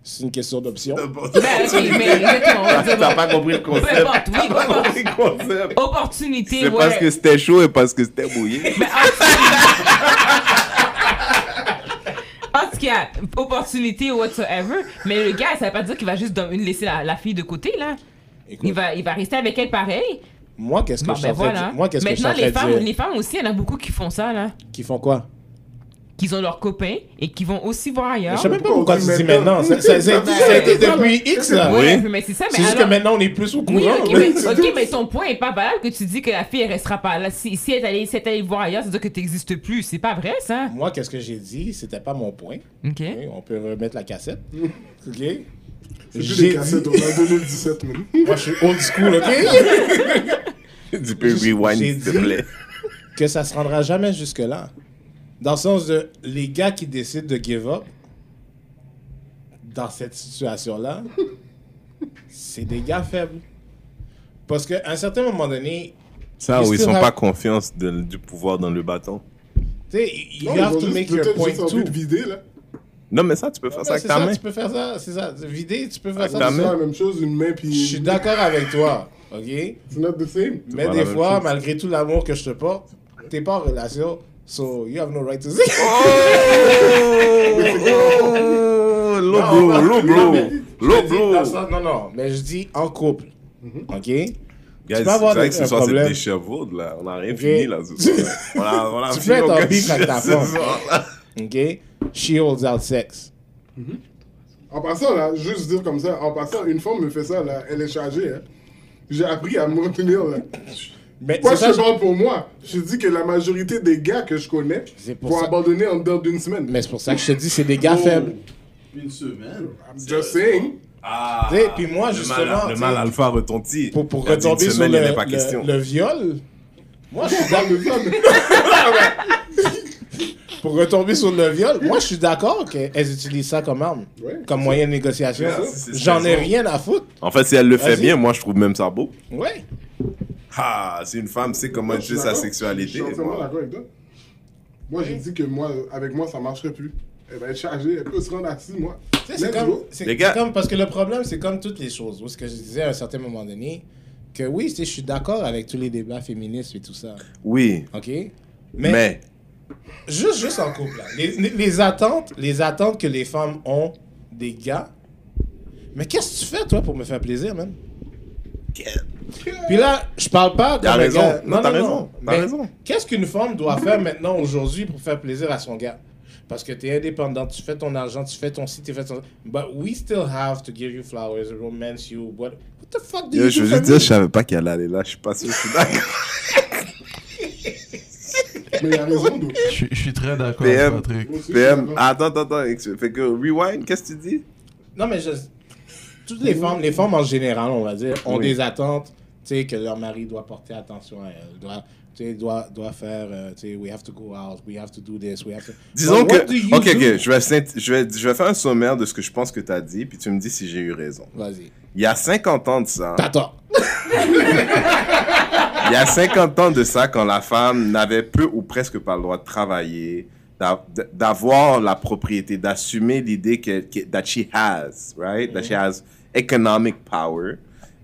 C'est une question d'option. Ben, mais dire, T'as bon, pas compris le Peu concept. importe, oui, peu pas compris le concept. Opportunité, C'est ouais. parce que c'était chaud et parce que c'était mouillé. Ben, En tout cas, opportunité whatsoever, mais le gars, ça veut pas dire qu'il va juste laisser la, la fille de côté, là. Écoute, Il va, il va rester avec elle pareil. moi, qu'est-ce que Bon, je suis ben voilà. dire- Moi, qu'est-ce que je suis en Maintenant, les femmes, les femmes aussi, il y en a beaucoup qui font ça, là. Qui font quoi? Qu'ils ont leurs copains et qui vont aussi voir Je ailleurs. sais même pas Pourquoi tu dit dis maintenant? Ça, a été- a été depuis X, là. Oui. mais c'est ça, mais C'est juste que maintenant, on est plus au Oui, courant. ok, mais, ton point est pas valable que tu dis que la fille elle restera pas là. Si, si elle est allée, si elle est allée voir ailleurs, c'est dire que tu n'existes plus. C'est pas vrai, ça? Moi, qu'est-ce que j'ai dit? C'était pas mon point. Ok. On peut remettre la cassette. Ok C'est plus J'ai des cassettes, on en 2017, man. Moi, je suis old school, ok? Tu peux rewind, s'il te plaît. que ça se rendra jamais jusque-là. Dans le sens de les gars qui décident de give up dans cette situation-là, c'est des gars faibles. Parce qu'à un certain moment donné, Ça, où ils sont have- pas confiance de- du pouvoir dans le bâton. tu sais, you Non, have to make your point too. de vider, là. Non, mais ça, tu peux faire ça avec ta ça, main. tu peux faire ça, c'est ça. Vider, tu peux faire Avec ça. ta C'est la même chose, une main puis. Je suis d'accord avec toi, ok? C'est not the same. Mais des fois, chose. malgré tout l'amour que je te porte, t'es pas en relation, so you have no right to say. Oh, low Non, blow, non, low non, blow, mais- low je dis blow. Non, non, mais je dis en couple. Ok? Guys, tu peux avoir c'est vrai des- que ce un soir, c'est problème. des chevaux, là. On n'a rien Ok? fini, là. On a, on a Tu fini peux être en beef avec ta femme. Ok? She holds out sex. En passant, là, juste dire comme ça, en passant, une femme me fait ça, là, elle est chargée, hein. J'ai appris à me retenir, là. Mais Moi, c'est je ça, parle pour moi. Je dis que la majorité des gars que je connais vont ça. abandonner en dedans d'une semaine. Mais c'est pour ça que je te dis, c'est des gars Oh. faibles. Une semaine. I'm just saying. Ah, puis moi, le justement, mal, le mal alpha retentit. Pour, pour retomber sur le, pas le- viol, moi, je suis ça, mais... pour retomber sur le viol, moi, je suis d'accord qu'elles utilisent ça comme arme, Ouais. comme moyen de négociation. J'en ai rien à foutre. En fait, si elle le fait bien, moi, je trouve même ça beau. Ouais. Ah, si une femme sait comment utiliser sa sexualité. Je suis entièrement moi- d'accord avec toi. Moi, j'ai dit que moi, avec moi, ça marcherait plus. Elle va être chargée, elle peut se rendre à 6 mois. Tu sais, c'est comme, gars- comme- parce que le problème, c'est comme toutes les choses. Ce que je disais à un certain moment donné, que oui, je suis d'accord avec tous les débats féministes et tout ça. Oui, OK? mais, Mais, juste, juste en couple, là. Les, les- les attentes, les attentes que les femmes ont des gars. Mais qu'est-ce que tu fais, toi, pour me faire plaisir, Puis là, je parle pas T'as raison. gars- Non, t'as raison. T'as Mais raison. Qu'est-ce qu'une femme doit faire maintenant, aujourd'hui, pour faire plaisir à son gars? Parce que tu es indépendante, tu fais ton argent, tu fais ton site, tu fais ton... But we still have to give you flowers, romance you, what, what the fuck do Yo, you je do veux juste dire, me? je savais pas qu'elle allait là. Je suis pas sûr. Je suis d'accord. Mais il a raison, donc. Je, suis- je suis très d'accord. Patrick. Suis PM, attends, attends, attends. Fait que rewind, qu'est-ce que tu dis? Non, mais je... toutes les femmes, les femmes en général, on va dire, ont Oui. des attentes, tu sais, que leur mari doit porter attention à elles, doit, tu sais, doit, doit faire, tu sais, we have to go out, we have to do this, we have to... Disons But que. Ok, ok, je vais, je, vais, je vais faire un sommaire de ce que je pense que tu as dit, puis tu me dis si j'ai eu raison. Vas-y. Il y a 50 ans de ça. Tort. Il y a 50 ans de ça, quand la femme n'avait peu ou presque pas le droit de travailler, d'a- d'avoir la propriété, d'assumer l'idée que, que that she has, right? That she has economic power.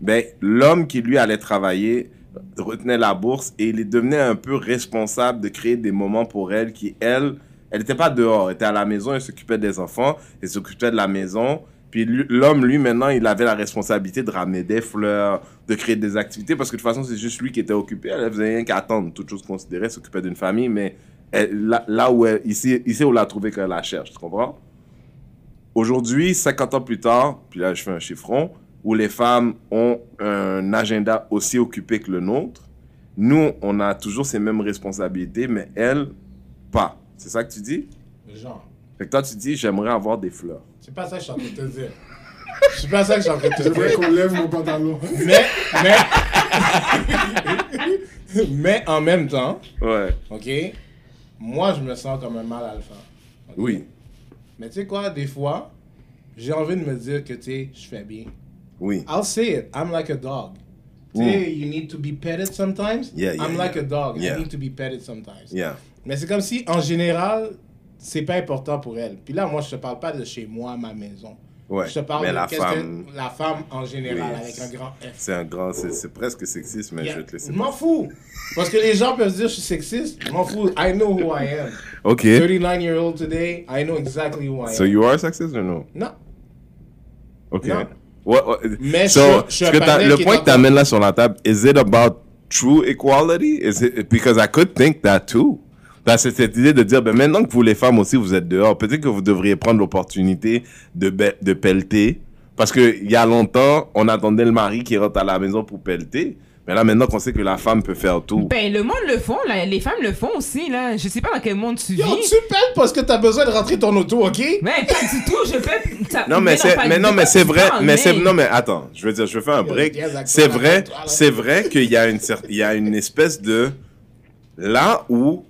Ben, l'homme qui lui allait travailler retenait la bourse et il devenait un peu responsable de créer des moments pour elle qui, elle, elle n'était pas dehors, elle était à la maison, elle s'occupait des enfants, elle s'occupait de la maison. Puis l'homme, lui, maintenant, il avait la responsabilité de ramener des fleurs, de créer des activités, parce que de toute façon, c'est juste lui qui était occupé. Elle faisait rien qu'attendre, toutes choses considérées, s'occuper d'une famille, mais là, là où elle, ici, ici, on l'a trouvé qu'elle la cherche, tu comprends? Aujourd'hui, 50 ans plus tard, puis là, je fais un chiffron, où les femmes ont un agenda aussi occupé que le nôtre, nous, on a toujours ces mêmes responsabilités, mais elle, pas. C'est ça que tu dis? Genre. Fait que toi, tu dis, j'aimerais avoir des fleurs. C'est pas ça que je suis en train de te dire. C'est pas ça que je suis en train de te J'aimerais dire. qu'on lève mon pantalon. Mais, mais, mais en même temps, Ouais. ok, moi je me sens comme un mal alpha. ok? Oui. Mais tu sais quoi, des fois, j'ai envie de me dire que tu sais, je fais bien. Oui. I'll say it. I'm like a dog. Tu sais, you need to be petted sometimes. Mm. Yeah, yeah, I'm like yeah. a dog. I need to be petted sometimes. Yeah. Mais c'est comme si, en général, c'est pas important pour elle. Puis là, moi, je te parle pas de chez moi, ma maison. Ouais. Je te parle mais de la femme, que la femme en général, Oui. avec un grand F. c'est un grand, c'est presque sexiste, mais Yeah. je vais te laisser. Je m'en fous. Parce que les gens peuvent dire je suis sexiste. Je m'en fous. I know who I am. Ok. 39 year old today, I know exactly who I am. So you are sexist or no? Non. Ok. Non. What, what- Mais so, je- je que le point que tu amènes là sur la table, is it about true equality? Is it, because I could think that too. Dans cette, cette idée de dire, ben maintenant que vous les femmes aussi, vous êtes dehors, peut-être que vous devriez prendre l'opportunité de, de pelleter. Parce que il y a longtemps, on attendait le mari qui rentre à la maison pour pelleter. Mais là, maintenant qu'on sait que la femme peut faire tout. Ben, le monde le font, là. les femmes le font aussi, là. Je sais pas dans quel monde tu Yo, vis. tu pètes parce que t'as besoin de rentrer ton auto, ok? Mais pas du tout, je peux. ça- Non mais c'est mais non mais c'est vrai mais c'est non mais attends je veux dire je fais un Il y a break c'est vrai c'est vrai qu'il y a une il y a une espèce de là où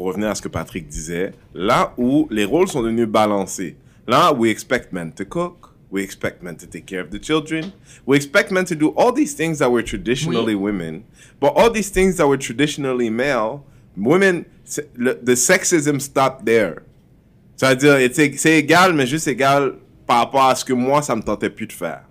pour revenir à ce que Patrick disait là où les rôles sont devenus balancés. Là we expect men to cook we expect men to take care of the children we expect men to do all these things that were traditionally women. But all these things that were traditionally male women le, the sexism stopped there. C'est-à-dire, c'est c'est égal, mais juste égal par rapport à ce que moi, ça me tentait plus de faire.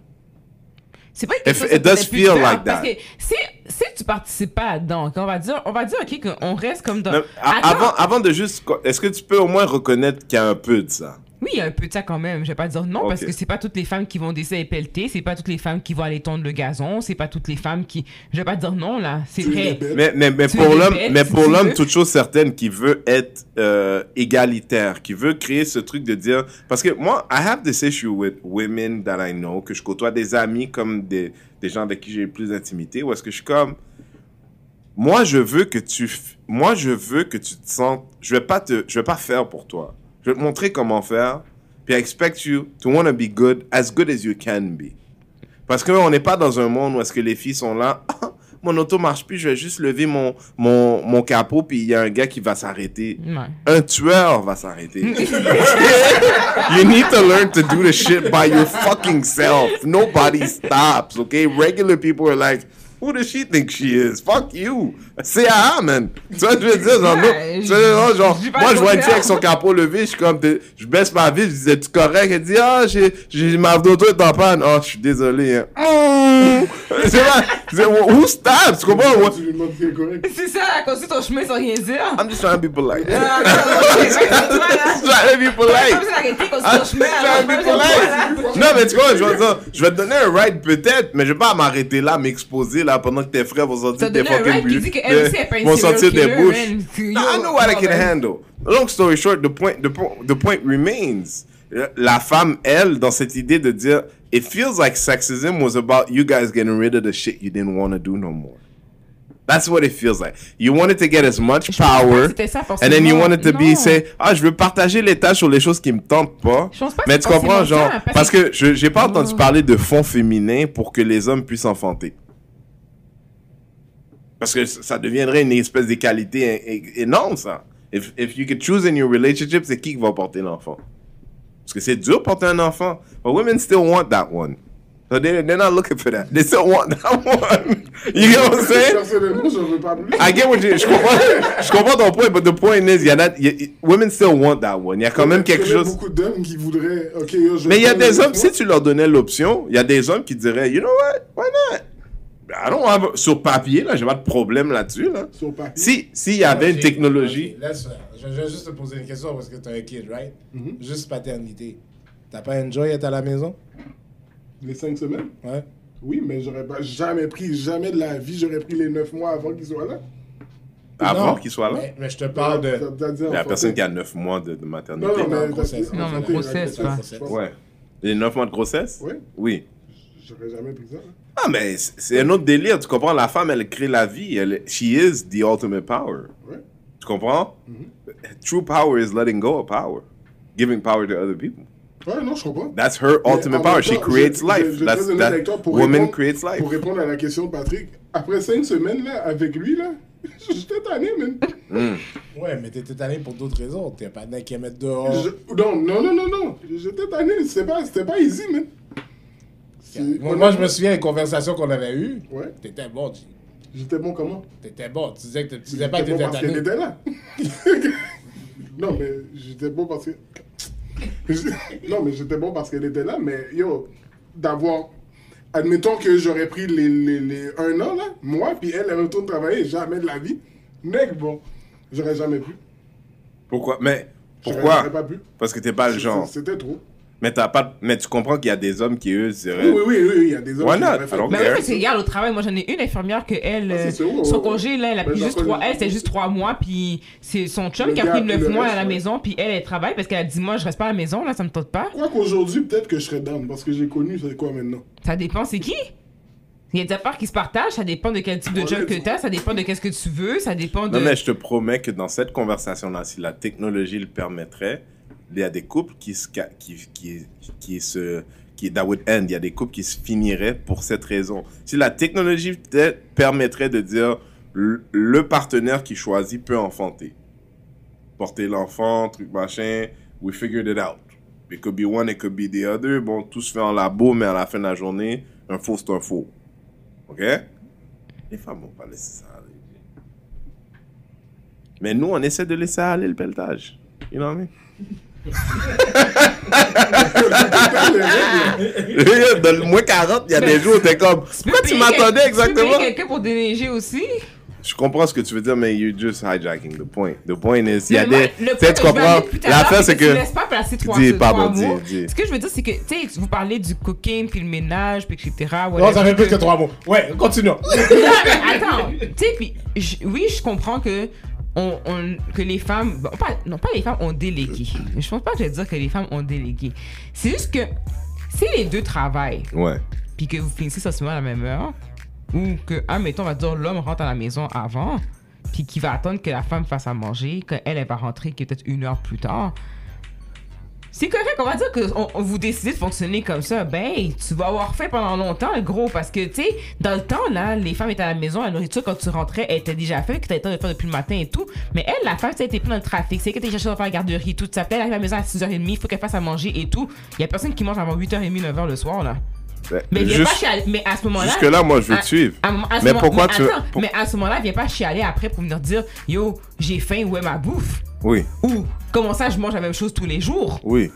C'est pas quelque chose it does feel like Parce that. que si, si tu participes pas dedans, on va dire, on va dire, ok, qu'on reste comme dans. Avant, avant de juste. Est-ce que tu peux au moins reconnaître qu'il y a un peu de ça? Oui, il y a un peu de ça quand même. Je vais pas dire non parce que c'est pas toutes les femmes qui vont décider de pelleter, c'est pas toutes les femmes qui vont aller tondre le gazon, c'est pas toutes les femmes qui. Je vais pas dire non là, c'est vrai. Mais, mais, mais pour l'homme, mais pour l'homme, toute chose certaine qui veut être euh, égalitaire, qui veut créer ce truc de dire, parce que moi, I have this issue with women that I know, que je côtoie des amis comme des, des gens avec qui j'ai plus d'intimité, où est-ce que je suis comme, moi, je veux que tu, moi, je veux que tu te sentes, je vais pas te, je vais pas faire pour toi. Je vais te montrer comment faire, puis I expect you to want to be good, as good as you can be. Parce qu'on n'est pas dans un monde où est-ce que les filles sont là, mon auto marche plus, je vais juste lever mon, mon, mon capot, puis il y a un gars qui va s'arrêter. Ouais. Un tueur va s'arrêter. you need to learn to do the shit by your fucking self. Nobody stops, okay? Regular people are like, who does she think she is? Fuck you. C'est ah, man. Tu vois, que je veux dire, genre, Ouais, non, tu vois, genre, pas moi, je vois une fille avec son capot levé, je suis comme, t'es- je baisse ma vie, je disais, tu correct? Elle dit, ah, j'ai, j'ai, ma d'auto est en panne. Oh, je suis désolé, hein. C'est vrai. C'est, who stops? Tu comprends? C'est correct? C'est ça, construire ton chemin sans rien dire. I'm just trying to be polite. Just trying to be polite. Ah, chemin. trying to be polite. Non, mais tu vois, je vais, dire, je vais te donner un ride peut-être, mais je vais pas m'arrêter là, m'exposer là pendant que tes frères vont des donné un fucking Vont sortir des bouches. No, I know what I can handle. Long story short, the point, the, the point remains. La femme, elle, dans cette idée de dire, it feels like sexism was about you guys getting rid of the shit you didn't want to do no more. That's what it feels like. You wanted to get as much power, ça, and then you wanted to be Non. say, ah, je veux partager les tâches sur les choses qui me tentent pas. Je pense pas Mais tu comprends, genre, parce que- que je j'ai pas entendu Oh. parler de fonds féminins pour que les hommes puissent enfanter. Parce que ça deviendrait une espèce d'égalité é- é- énorme, ça. If, if you could choose in your relationship, c'est qui qui va porter l'enfant? Parce que c'est dur de porter un enfant. But women still want that one. So they, they're not looking for that. They still want that one. You get what I'm saying? Personnellement, je veux pas plus. I get what you, je comprends, je comprends ton point, but the point is, y a, y women still want that one. Il y a quand même quelque Il y a chose. beaucoup d'hommes qui voudraient. Je Mais il y a des hommes, si tu leur donnais l'option, il y a des hommes qui diraient, you know what, why not? I don't have, sur papier, là, j'ai pas de problème là-dessus, là. Sur papier? Si, s'il y avait une technologie, ok, laisse faire. Je vais juste te poser une question parce que t'as un kid, right? Mm-hmm. Juste paternité. T'as pas enjoy être à la maison? Les cinq semaines? Ouais. Oui, mais j'aurais pas jamais pris, jamais de la vie, j'aurais pris les neuf mois avant qu'ils soient là. avant Non, qu'il soit là, Mais, mais je te parle de. Il y a personne qui a 9 mois de, de maternité. Non, non, Non, mais grossesse. Non, grossesse, ouais. Les 9 mois de grossesse? Oui. Oui. J'aurais jamais pris ça. hein. Ah, mais c'est un autre délire. Tu comprends? La femme, elle crée la vie. Elle, she is the ultimate power. Ouais. Tu comprends? True power is letting go of power. Giving power to other people. Ouais, non, je comprends. That's her ultimate power. même She temps, creates je- life. je- je That's, that pour woman répondre- creates life. Pour répondre à la question de Patrick, après cinq semaines là, avec lui, là, j'étais tanné, man. Ouais, mais t'étais tanné pour d'autres raisons. T'es pas tanné qui mettre dehors. Je- Non, non, non, non, non. J'étais tanné. C'était pas, pas easy, man. Moi, moi, je me souviens des conversations qu'on avait eues. Ouais. T'étais bon, G. J'étais bon comment? T'étais bon. Tu disais que tu disais pas que J'étais bon t'étais parce qu'elle était là. non, mais j'étais bon parce que. non, mais j'étais bon parce qu'elle était là, mais yo, d'avoir. Admettons que j'aurais pris les, les, les un an, là, moi, puis elle, elle retourne travailler, jamais de la vie. Mec, bon, j'aurais jamais pu. Pourquoi? Mais pourquoi? J'aurais pas pu. Parce que t'es pas le genre. C'était trop. Mais t'as pas. Mais tu comprends qu'il y a des hommes qui eux Oui, seraient. oui, oui, oui, il y a des hommes Why qui not? fait. Mais oui, que regarde, au travail, moi j'en ai une infirmière que elle, Ah, c'est euh, sûr, son ouais. congé, là, elle a pris juste trois, elle, c'était juste trois mois, puis c'est son chum Le qui a pris neuf mois reste, à la ouais. maison, puis elle, elle travaille parce qu'elle a dit, moi, je reste pas à la maison, là, ça me tente pas. Quoi qu'aujourd'hui, peut-être que je serais down, parce que j'ai connu, c'est quoi maintenant? Ça dépend, c'est qui? Il y a des affaires qui se partagent, ça dépend de quel type de job que tu- t'as, ça dépend de qu'est-ce que tu veux, ça dépend de... Non, mais je te promets que dans cette conversation-là, si la technologie le permettrait, il y a des couples qui se. qui, qui, qui se qui, that would end. Il y a des couples qui se finiraient pour cette raison. Si la technologie permettrait de dire le partenaire qui choisit peut enfanter. Porter l'enfant, truc machin, we figured it out. It could be one, it could be the other. Bon, tout se fait en labo, mais à la fin de la journée, un faux, c'est un faux. OK? Les femmes vont pas laisser ça aller. Mais nous, on essaie de laisser aller le pelletage. You know what I mean? Dans le moins 40, il y a des jours où t'es comme, pourquoi tu m'attendais Tu exactement? payer quelqu'un pour déneiger aussi? Je comprends ce que tu veux dire, mais you're just hijacking the point. The point is, il y a des, le tu tu comprends? L'affaire, c'est Tu que, laisses pas passer trois, Dis, trois pardon, dis. Ce que je veux dire, c'est que, tu sais, vous parlez du cooking, puis le ménage, puis etc. Non, ça fait plus que trois mots. Ouais, continuons. Attends, tu sais, puis oui, je comprends que on, on- que les femmes, bon, pas, non pas les femmes ont délégué. Je pense pas que je vais dire que les femmes ont délégué. C'est juste que si les deux travaillent, ouais. puis que vous finissez ça à la même heure, ou que, ah, mettons, on va dire l'homme rentre à la maison avant, puis qu'il va attendre que la femme fasse à manger, qu'elle, elle va rentrer qui est peut-être une heure plus tard. C'est correct, on va dire que on, on vous décidez de fonctionner comme ça. Ben, tu vas avoir fait pendant longtemps, gros, parce que, tu sais, dans le temps, là, les femmes étaient à la maison, la nourriture, quand tu rentrais, elle était déjà faite, que tu le temps de faire depuis le matin et tout. Mais elle, la femme, tu sais, elle était plus dans le trafic, c'est que t'es cherché à faire la garderie, tout ça. Elle arrive à la maison à 6h30, il faut qu'elle fasse à manger et tout. Il y a personne qui mange avant 8h30, 9h le soir, là. Mais viens juste- pas chialer. Mais à ce moment-là. Jusque-là, moi, je veux te suivre. à- à ce Mais moment- pourquoi mais tu- attends, pour- Mais à ce moment-là, viens pas chialer après pour venir dire Yo, j'ai faim, où est ma bouffe? Oui, Ou comment ça, je mange la même chose tous les jours? Oui.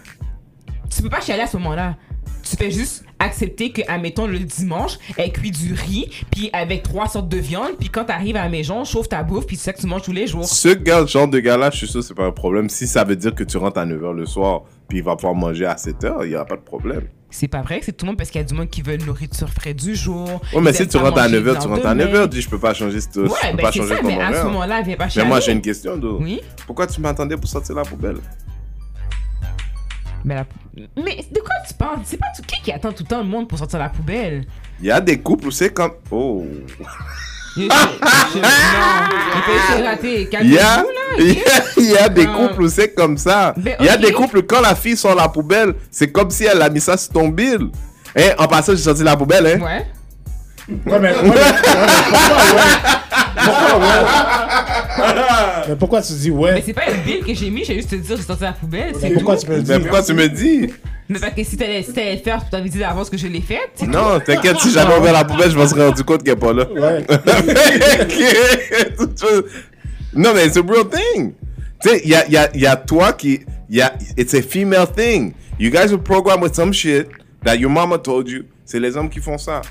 Tu peux pas chialer à ce moment-là. Tu fais juste accepter que, admettons, le dimanche, elle cuit du riz, puis avec trois sortes de viande, puis quand t'arrives à la maison, chauffe ta bouffe, puis c'est ça que tu manges tous les jours. Ce gars, genre de gars-là, je suis sûr que c'est pas un problème. Si ça veut dire que tu rentres à 9h le soir, puis il va pouvoir manger à 7h, il y aura pas de problème. C'est pas vrai, c'est tout le monde parce qu'il y a du monde qui veut une nourriture frais du jour. Ouais, mais si tu rentres à manger 9h, le tu rentres à lendemain. 9h, dis je peux pas changer, ce- je Ouais, peux ben pas changer ça, ton mais à ce moment-là, viens pas Mais chialer. moi, j'ai une question, d'eau. Oui. Pourquoi tu m'attendais pour sortir la poubelle? Mais, la- mais de quoi tu parles? C'est pas tout... qui qui attend tout le temps le monde pour sortir la poubelle? Il y a des couples où c'est comme. Oh. Il y a, des Ah. couples où c'est comme ça. Il y a des couples, quand la fille sort la poubelle, c'est comme si elle a mis ça sur ton bill. Eh, en passant, j'ai sorti la poubelle, hein. Ouais. Ouais, mais, ouais, mais- ouais, mais pourquoi, ouais? Pourquoi, ouais? Mais pourquoi tu dis Mais ouais? c'est pas une bille que j'ai mis, j'ai juste te dire j'ai sorti la poubelle. Mais pourquoi tout. tu me dis? Mais pourquoi tu me dis? Mais parce que si t'allais si le faire, tu t'avais dit d'avance que je l'ai faite. Non, t'inquiète, si j'avais ouvert la poubelle, je me serais rendu compte qu'elle est pas là. Ouais. non, mais c'est a real thing. Tu sais, il y a, y, a, y a toi qui. Y a, it's a female thing. You guys were programmed with some shit that your mama told you. C'est les hommes qui font ça.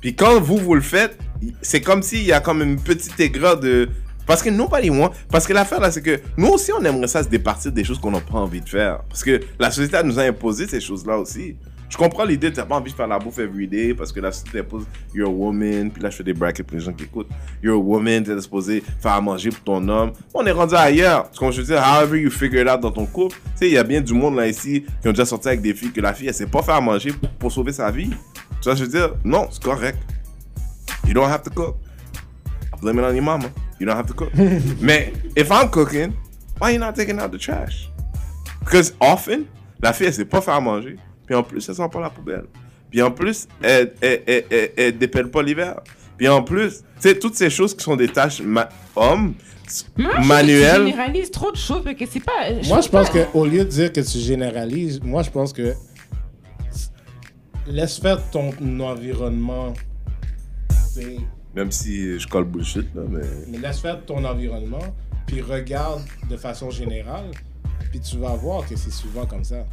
Puis quand vous, vous le faites, c'est comme s'il y a comme une petite aigreur de. Parce que nobody want. Parce que l'affaire là, c'est que nous aussi, on aimerait ça se départir des choses qu'on n'a pas envie de faire. Parce que la société nous a imposé ces choses-là aussi. Je comprends l'idée, t'as pas envie de faire la bouffe everyday parce que la société impose you're a woman. Puis là, je fais des brackets pour les gens qui écoutent. You're a woman, t'es supposé faire à manger pour ton homme. On est rendu ailleurs. Tu comprends, je veux dire, however you figure it out dans ton couple. Tu sais, il y a bien du monde là ici qui ont déjà sorti avec des filles que la fille, elle sait pas faire à manger pour sauver sa vie. Tu vois, je veux dire, non, c'est correct. You don't have to cook. I blame it on your mama. You don't have to cook. Mais if I'm cooking, why you not taking out the trash? Because often, la fille, elle sait pas faire manger. Puis en plus, elle sent pas la poubelle. Puis en plus, elle, elle, elle, elle, elle dépelle pas l'hiver. Puis en plus, tu sais, toutes ces choses qui sont des tâches ma- hommes, Moi, je manuelles. généralise trop de choses parce que c'est pas. Moi, je pense qu'au lieu de dire que tu généralises, moi, je pense que laisse faire ton environnement. Même si je colle bullshit, là, mais. Mais laisse faire ton environnement, puis regarde de façon générale, puis tu vas voir que c'est souvent comme ça.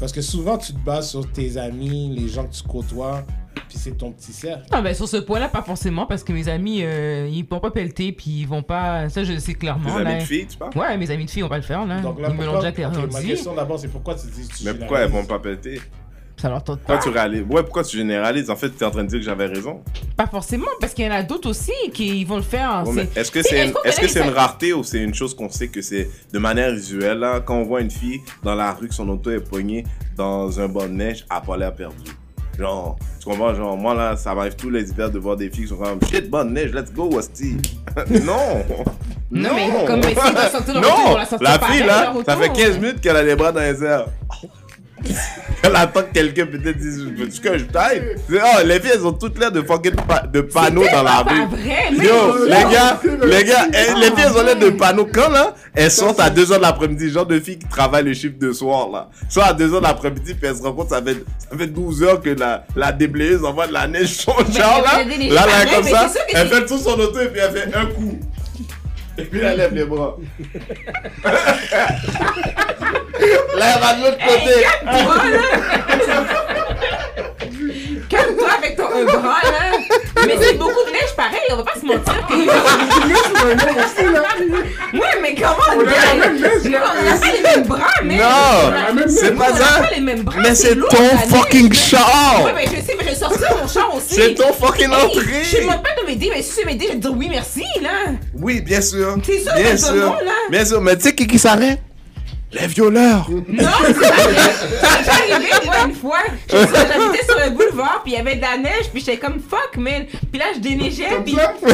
Parce que souvent, tu te bases sur tes amis, les gens que tu côtoies, puis c'est ton petit cercle. Non, ben sur ce point-là, pas forcément, parce que mes amis, euh, ils vont pas pelleter, puis ils vont pas. Ça, je le sais clairement. Là. amis de filles, tu parles? Ouais, mes amis de filles, on va le faire, là. Donc là, ils me l'ont déjà ma question d'abord, c'est pourquoi tu dis que tu Mais pourquoi elles vont pas péter? Ça leur tente pas. Pourquoi tu réalises? Ouais, pourquoi tu généralises? En fait, tu es en train de dire que j'avais raison. Pas forcément, parce qu'il y en a d'autres aussi qui vont le faire. Ouais, mais C'est- Est-ce que c'est une, que c'est rareté ou c'est une chose qu'on sait que c'est de manière usuelle? Là, quand on voit une fille dans la rue que son auto est poignée dans un banc de neige, elle a pas l'air perdue. Genre, tu comprends? Genre, moi là, ça m'arrive tous les hivers de voir des filles qui sont comme shit, banc de neige, let's go, Wasti. non! Non, mais comme sortir Non! la fille là, ça fait 15 minutes qu'elle a les bras dans les airs. Elle attend que quelqu'un peut-être dise Veux-tu que je taille Oh, les filles, elles ont toutes l'air de fucking pa- de panneaux dans la rue. vrai, Yo, les Non. gars, les gars, les filles, elles ont l'air de panneaux. Quand là, elles sortent à 2h de l'après-midi, genre de filles qui travaillent le chiffre de soir là. Soit à 2h de l'après-midi, puis elles se rendent compte, ça fait, ça fait 12 heures que la, la déblayeuse envoie de la neige sur le char là. Là, là, comme pareilles, ça, elle fait tout son auto et puis elle fait un coup. Et puis elle lève les bras. là, elle va de l'autre côté. Toi, là. Calme-toi avec ton bras, là. Mais c'est beaucoup de neige pareil, on va pas se mentir. Ouais, mais comment on a pas les mêmes bras, mais. Non, c'est pas ça. Mais c'est ton fucking char. Ouais, mais je sais, mais je vais sortir mon char aussi. C'est ton fucking Hey, entrée. Je demande pas de m'aider, mais si tu veux m'aider, je vais te dire oui, merci, là. Oui, bien sûr. C'est sûr, bien sûr. Bien sûr, mais tu sais qui, qui s'arrête? Les violeurs. Non, c'est pas vrai. J'ai arrivé, moi, une fois, j'étais j'habitais sur un boulevard, puis il y avait de la neige, puis j'étais comme fuck, man. Puis là, je déneigeais, puis ça?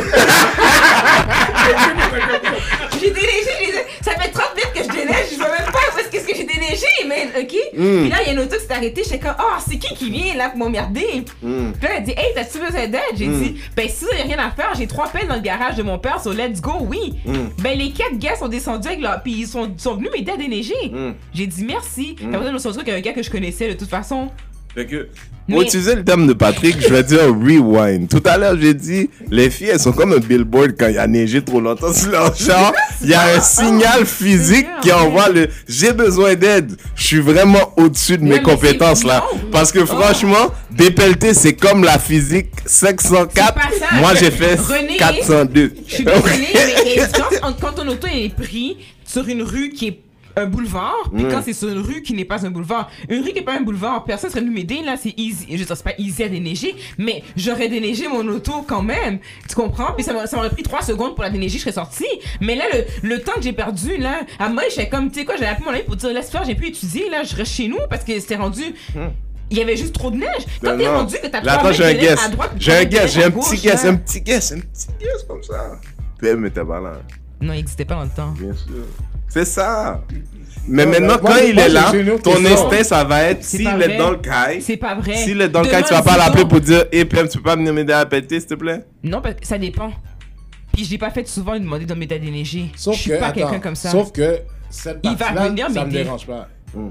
j'ai déneigé, j'ai dit, ça fait 30 minutes que je déneige, je vois même pas où est-ce que, j'ai déneigé, man, ok? Hmm. Puis là, il y a une auto qui s'est arrêtée, j'étais comme, oh, c'est qui qui vient là pour m'emmerder? Hmm. Puis là, elle dit, hey, t'as-tu besoin d'aide? J'ai dit, ben si a rien à faire, j'ai trois pelles dans le garage de mon père, so let's go, oui. Hmm. Ben les quatre gars sont descendus avec leur. Puis ils sont, sont venus m'aider à déneiger. Hmm. J'ai dit merci. Après, je me suis retrouvé avec un gars que je connaissais de toute façon. Fait que, Mais- pour utiliser le terme de Patrick, je vais dire rewind. Tout à l'heure, j'ai dit, les filles, elles sont comme un billboard quand il y a neigé trop longtemps sur leur char. Il y a un signal physique qui envoie le j'ai besoin d'aide. Je suis vraiment au-dessus de mes compétences là. Parce que franchement, dépelleter, c'est comme la physique 504. C'est pas ça. Moi, j'ai fait René, 402. Je suis désolée, mais entre quand ton auto est pris sur une rue qui est un boulevard, puis quand c'est sur une rue qui n'est pas un boulevard. Une rue qui n'est pas un boulevard, personne serait venu m'aider, là, c'est easy. Je c'est pas easy à déneiger, mais j'aurais déneigé mon auto quand même. Tu comprends? Puis ça m'a- ça m'aurait pris 3 secondes pour la déneiger, je serais sortie. Mais là, le, le temps que j'ai perdu, là, à moi, j'étais comme, tu sais quoi, j'avais appelé mon ami pour dire, laisse faire, j'ai pu étudier, là, je reste chez nous parce que c'était rendu. Il y avait juste trop de neige. Quand Non, t'es rendu que t'as trois attends, j'ai un guess. J'ai un trois guess, j'ai un petit guess, là. un petit guess, un petit guess comme ça. Puis elle m'était pas là. Non, il n'existait pas dans le temps. Bien sûr. C'est ça. Mais Non, maintenant, moi, quand il est là, ton instinct, ça va être, s'il pas est vrai. dans le caille, C'est pas vrai. s'il est dans le caille, tu vas pas l'appeler pour dire, hé, Plem, tu peux pas venir m'aider à péter, s'il te plaît? Non, parce que ça dépend. Puis je l'ai pas fait souvent lui demander de m'aider à déneiger. Sauf je suis que, pas quelqu'un comme ça. Sauf que cette Il va venir ça me dérange pas. Mm.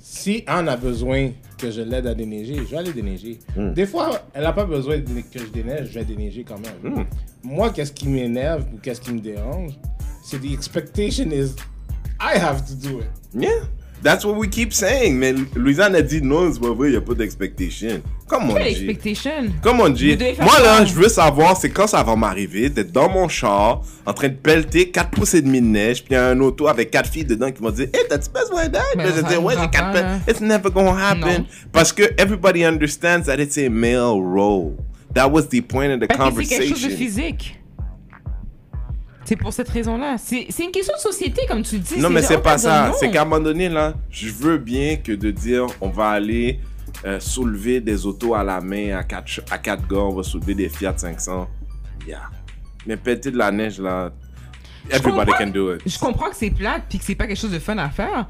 Si Anne a besoin que je l'aide à déneiger, je vais aller déneiger. Mm. Des fois, elle a pas besoin que je déneige, je vais déneiger quand même. Mm. Moi, qu'est-ce qui m'énerve ou qu'est-ce qui me dérange, c'est the expectation is I have to do it. Yeah. That's what we keep saying. Mais Louisanne a dit, non, c'est pas vrai, il n'y a pas d'expectation. Come on, Quelle G. expectation? Come on, G. Moi, là, je veux savoir, c'est quand ça va m'arriver d'être dans mon char, en train de pelleter 4 pouces et demi de neige, puis il y a un auto avec 4 filles dedans qui vont dire, hey, t'as-tu besoin d'aide? Je dis, ouais, j'ai 4 pas, pelles. là. It's never gonna happen. Non. Parce que everybody understands that it's a male role. That was the point of the Parce que c'est quelque chose de conversation. physique. C'est pour cette raison-là. C'est une question de société, comme tu dis. Non, mais c'est pas ça. C'est qu'à un moment donné, là, je veux bien que de dire, on va aller euh, soulever des autos à la main à quatre, ch- à quatre gars, on va soulever des Fiat 500. Yeah. Mais péter de la neige, là, everybody can do it. Je comprends que c'est plate puis que c'est pas quelque chose de fun à faire,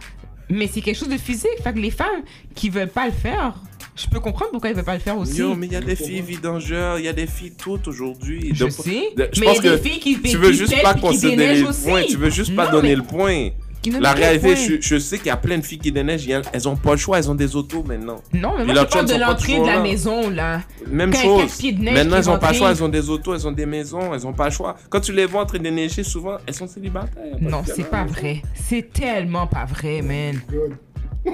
mais c'est quelque chose de physique. Fait que les femmes qui veulent pas le faire, je peux comprendre pourquoi elles veulent pas le faire aussi. Yo, mais il y a des filles vidangeurs, il y a des filles toutes aujourd'hui. je De- sais, de- je mais pense il y a que des filles qui tu veux qui juste pas considérer le aussi. point, tu veux juste pas Non, donner mais le point. La réalité, je, je sais qu'il y a plein de filles qui déneigent, il elles ont pas le choix, elles ont des autos maintenant. Non, mais moi, je parle de l'entrée de la là. maison, là. Même Quand il chose. neige Maintenant, elles ont pas le choix, elles ont des autos, elles ont des maisons, elles ont pas le choix. Quand tu les vois en train de déneiger, souvent, elles sont célibataires. Non, c'est pas vrai. C'est tellement pas vrai, man.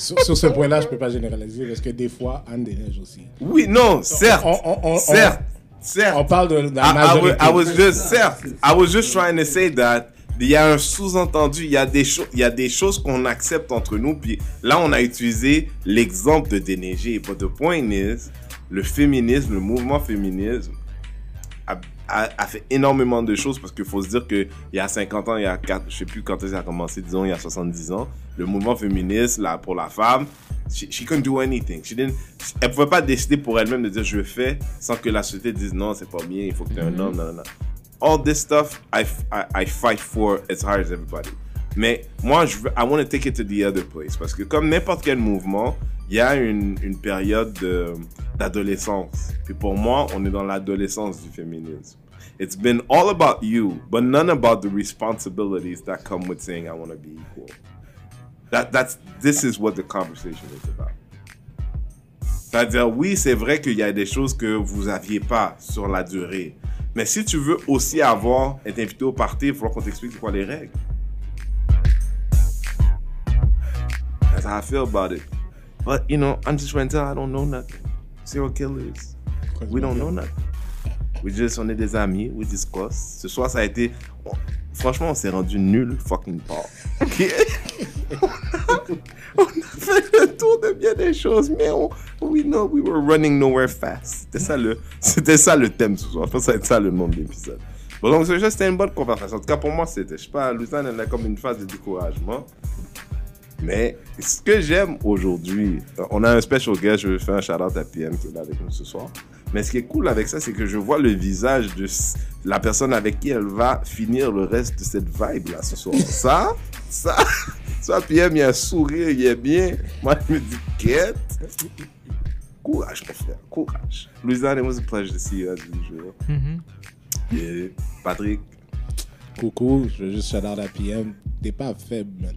Sur, sur ce point-là, je peux pas généraliser parce que des fois, Anne déneige aussi. Oui, non, certes. On, on- on- certes. Certes. on parle de la I, I was, majorité. I was just, certes, I was just trying to say that il y a un sous-entendu, il y a des choses, il y a des choses qu'on accepte entre nous, puis là on a utilisé l'exemple de déneiger. But the point is, le féminisme, le mouvement féminisme a, fait énormément de choses parce qu'il faut se dire que il y a 50 ans, il y a 4, je sais plus quand ça a commencé, disons il y a 70 ans, le mouvement féministe là pour la femme, she, she couldn't do anything. She didn't, elle pouvait pas décider pour elle-même de dire je fais sans que la société dise non, c'est pas bien, il faut que tu aies un homme, non, non, non. All this stuff, I, I, I fight for as hard as everybody. Mais moi, je veux, I want to take it to the other place. Parce que comme n'importe quel mouvement, il y a une, une période de- d'adolescence. Et pour moi, on est dans l'adolescence du féminisme. It's been all about you, but none about the responsibilities that come with saying I want to be equal. That, that's, this is what the conversation is about. C'est-à-dire, oui, c'est vrai qu'il y a des choses que vous aviez pas sur la durée. Mais si tu veux aussi avoir, être invité au party, il falloir qu'on t'explique quoi les règles. That's how I feel about it. But, you know, I'm just trying to tell I don't know nothing. Serial killers. We don't know nothing. We just, on est des amis, we discuss. Ce soir, ça a été... franchement, on s'est rendu nul fucking pas. on a fait le tour de bien des choses, mais on, we know we were running nowhere fast. C'était ça le, c'était ça le thème ce soir. Je pense que ça va être ça le nom de l'épisode. Bon, donc, c'était une bonne conversation. En tout cas, pour moi, c'était, je sais pas, Lausanne, elle a comme une phase de découragement. Mais ce que j'aime aujourd'hui, on a un special guest, je vais faire un shout-out à PM qui est là avec nous ce soir. Mais ce qui est cool avec ça, c'est que je vois le visage de la personne avec qui elle va finir le reste de cette vibe-là ce soir. Ça, ça, ça, PM, il y a un sourire, il est bien. Moi, je me dis, quête. Courage, mon frère, courage. Louisiane, it was a pleasure to see you as usual. Et Patrick, Coucou, je veux juste shout out à PM. T'es pas faible, man.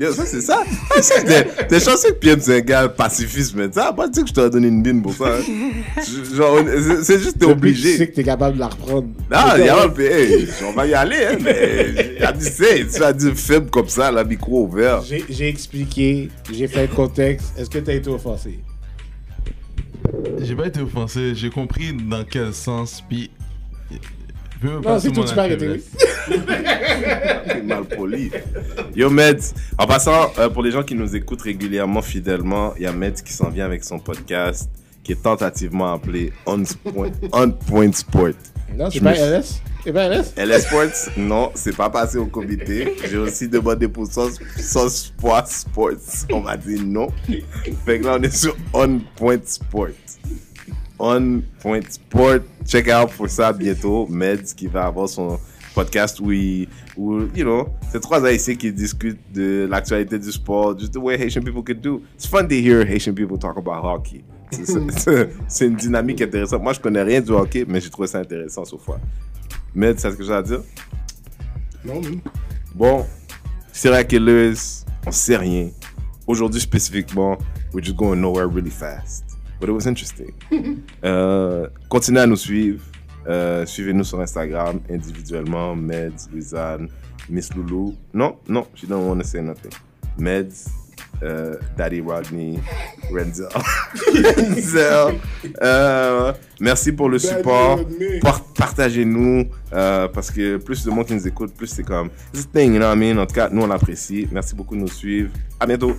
Yo, ça, c'est ça. C'est- T'es t'es chanceux que PM, c'est un gars pacifiste, mais ça, pas dire que je t'aurais donné une bine pour ça. hein. Genre, c'est- juste, t'es que Tu sais obligé. que t'es capable de la reprendre. Non, il y a un peu, hey, on va y aller, hein, mais il a dit, c'est, tu as dit faible comme ça, la micro ouvert. J'ai j'ai expliqué, j'ai fait le contexte. Est-ce que t'as été offensé? J'ai pas été offensé, j'ai compris dans quel sens, puis. Non, c'est tout, tu peux arrêter, mal poli. Yo, Meds, en passant, euh, pour les gens qui nous écoutent régulièrement, fidèlement, il y a Meds qui s'en vient avec son podcast qui est tentativement appelé On Point, On Point Sport. Non, c'est Je pas suis- LS? C'est pas LS? LS Sports, non, c'est pas passé au comité. J'ai aussi demandé pour Sauce, Sports. On m'a dit non. Fait que là, on est sur On Point Sport. On Point Sport. Check out pour ça bientôt. Meds qui va avoir son podcast où, il, où you know, c'est trois Haïtiens qui discutent de l'actualité du sport, just the way Haitian people could do. It's fun to hear Haitian people talk about hockey. C'est- une dynamique intéressante. Moi, je connais rien du hockey, mais j'ai trouvé ça intéressant sauf fois. Med, c'est ce que j'ai à dire? Non, man. Bon, killers, on sait rien. Aujourd'hui spécifiquement, we're just going nowhere really fast. But it was interesting. Euh, continuez à nous suivre. Euh, Suivez-nous sur Instagram individuellement. Meds, Louisanne, Miss Loulou. Non, non, she don't want to say nothing. Meds, euh, Daddy Rodney, Renzel. Renzel. Euh, merci pour le support. Par- Partagez-nous euh, parce que plus de monde qui nous écoute, plus c'est comme. A thing, you know what I mean? En tout cas, nous on l'apprécie. Merci beaucoup de nous suivre. À bientôt.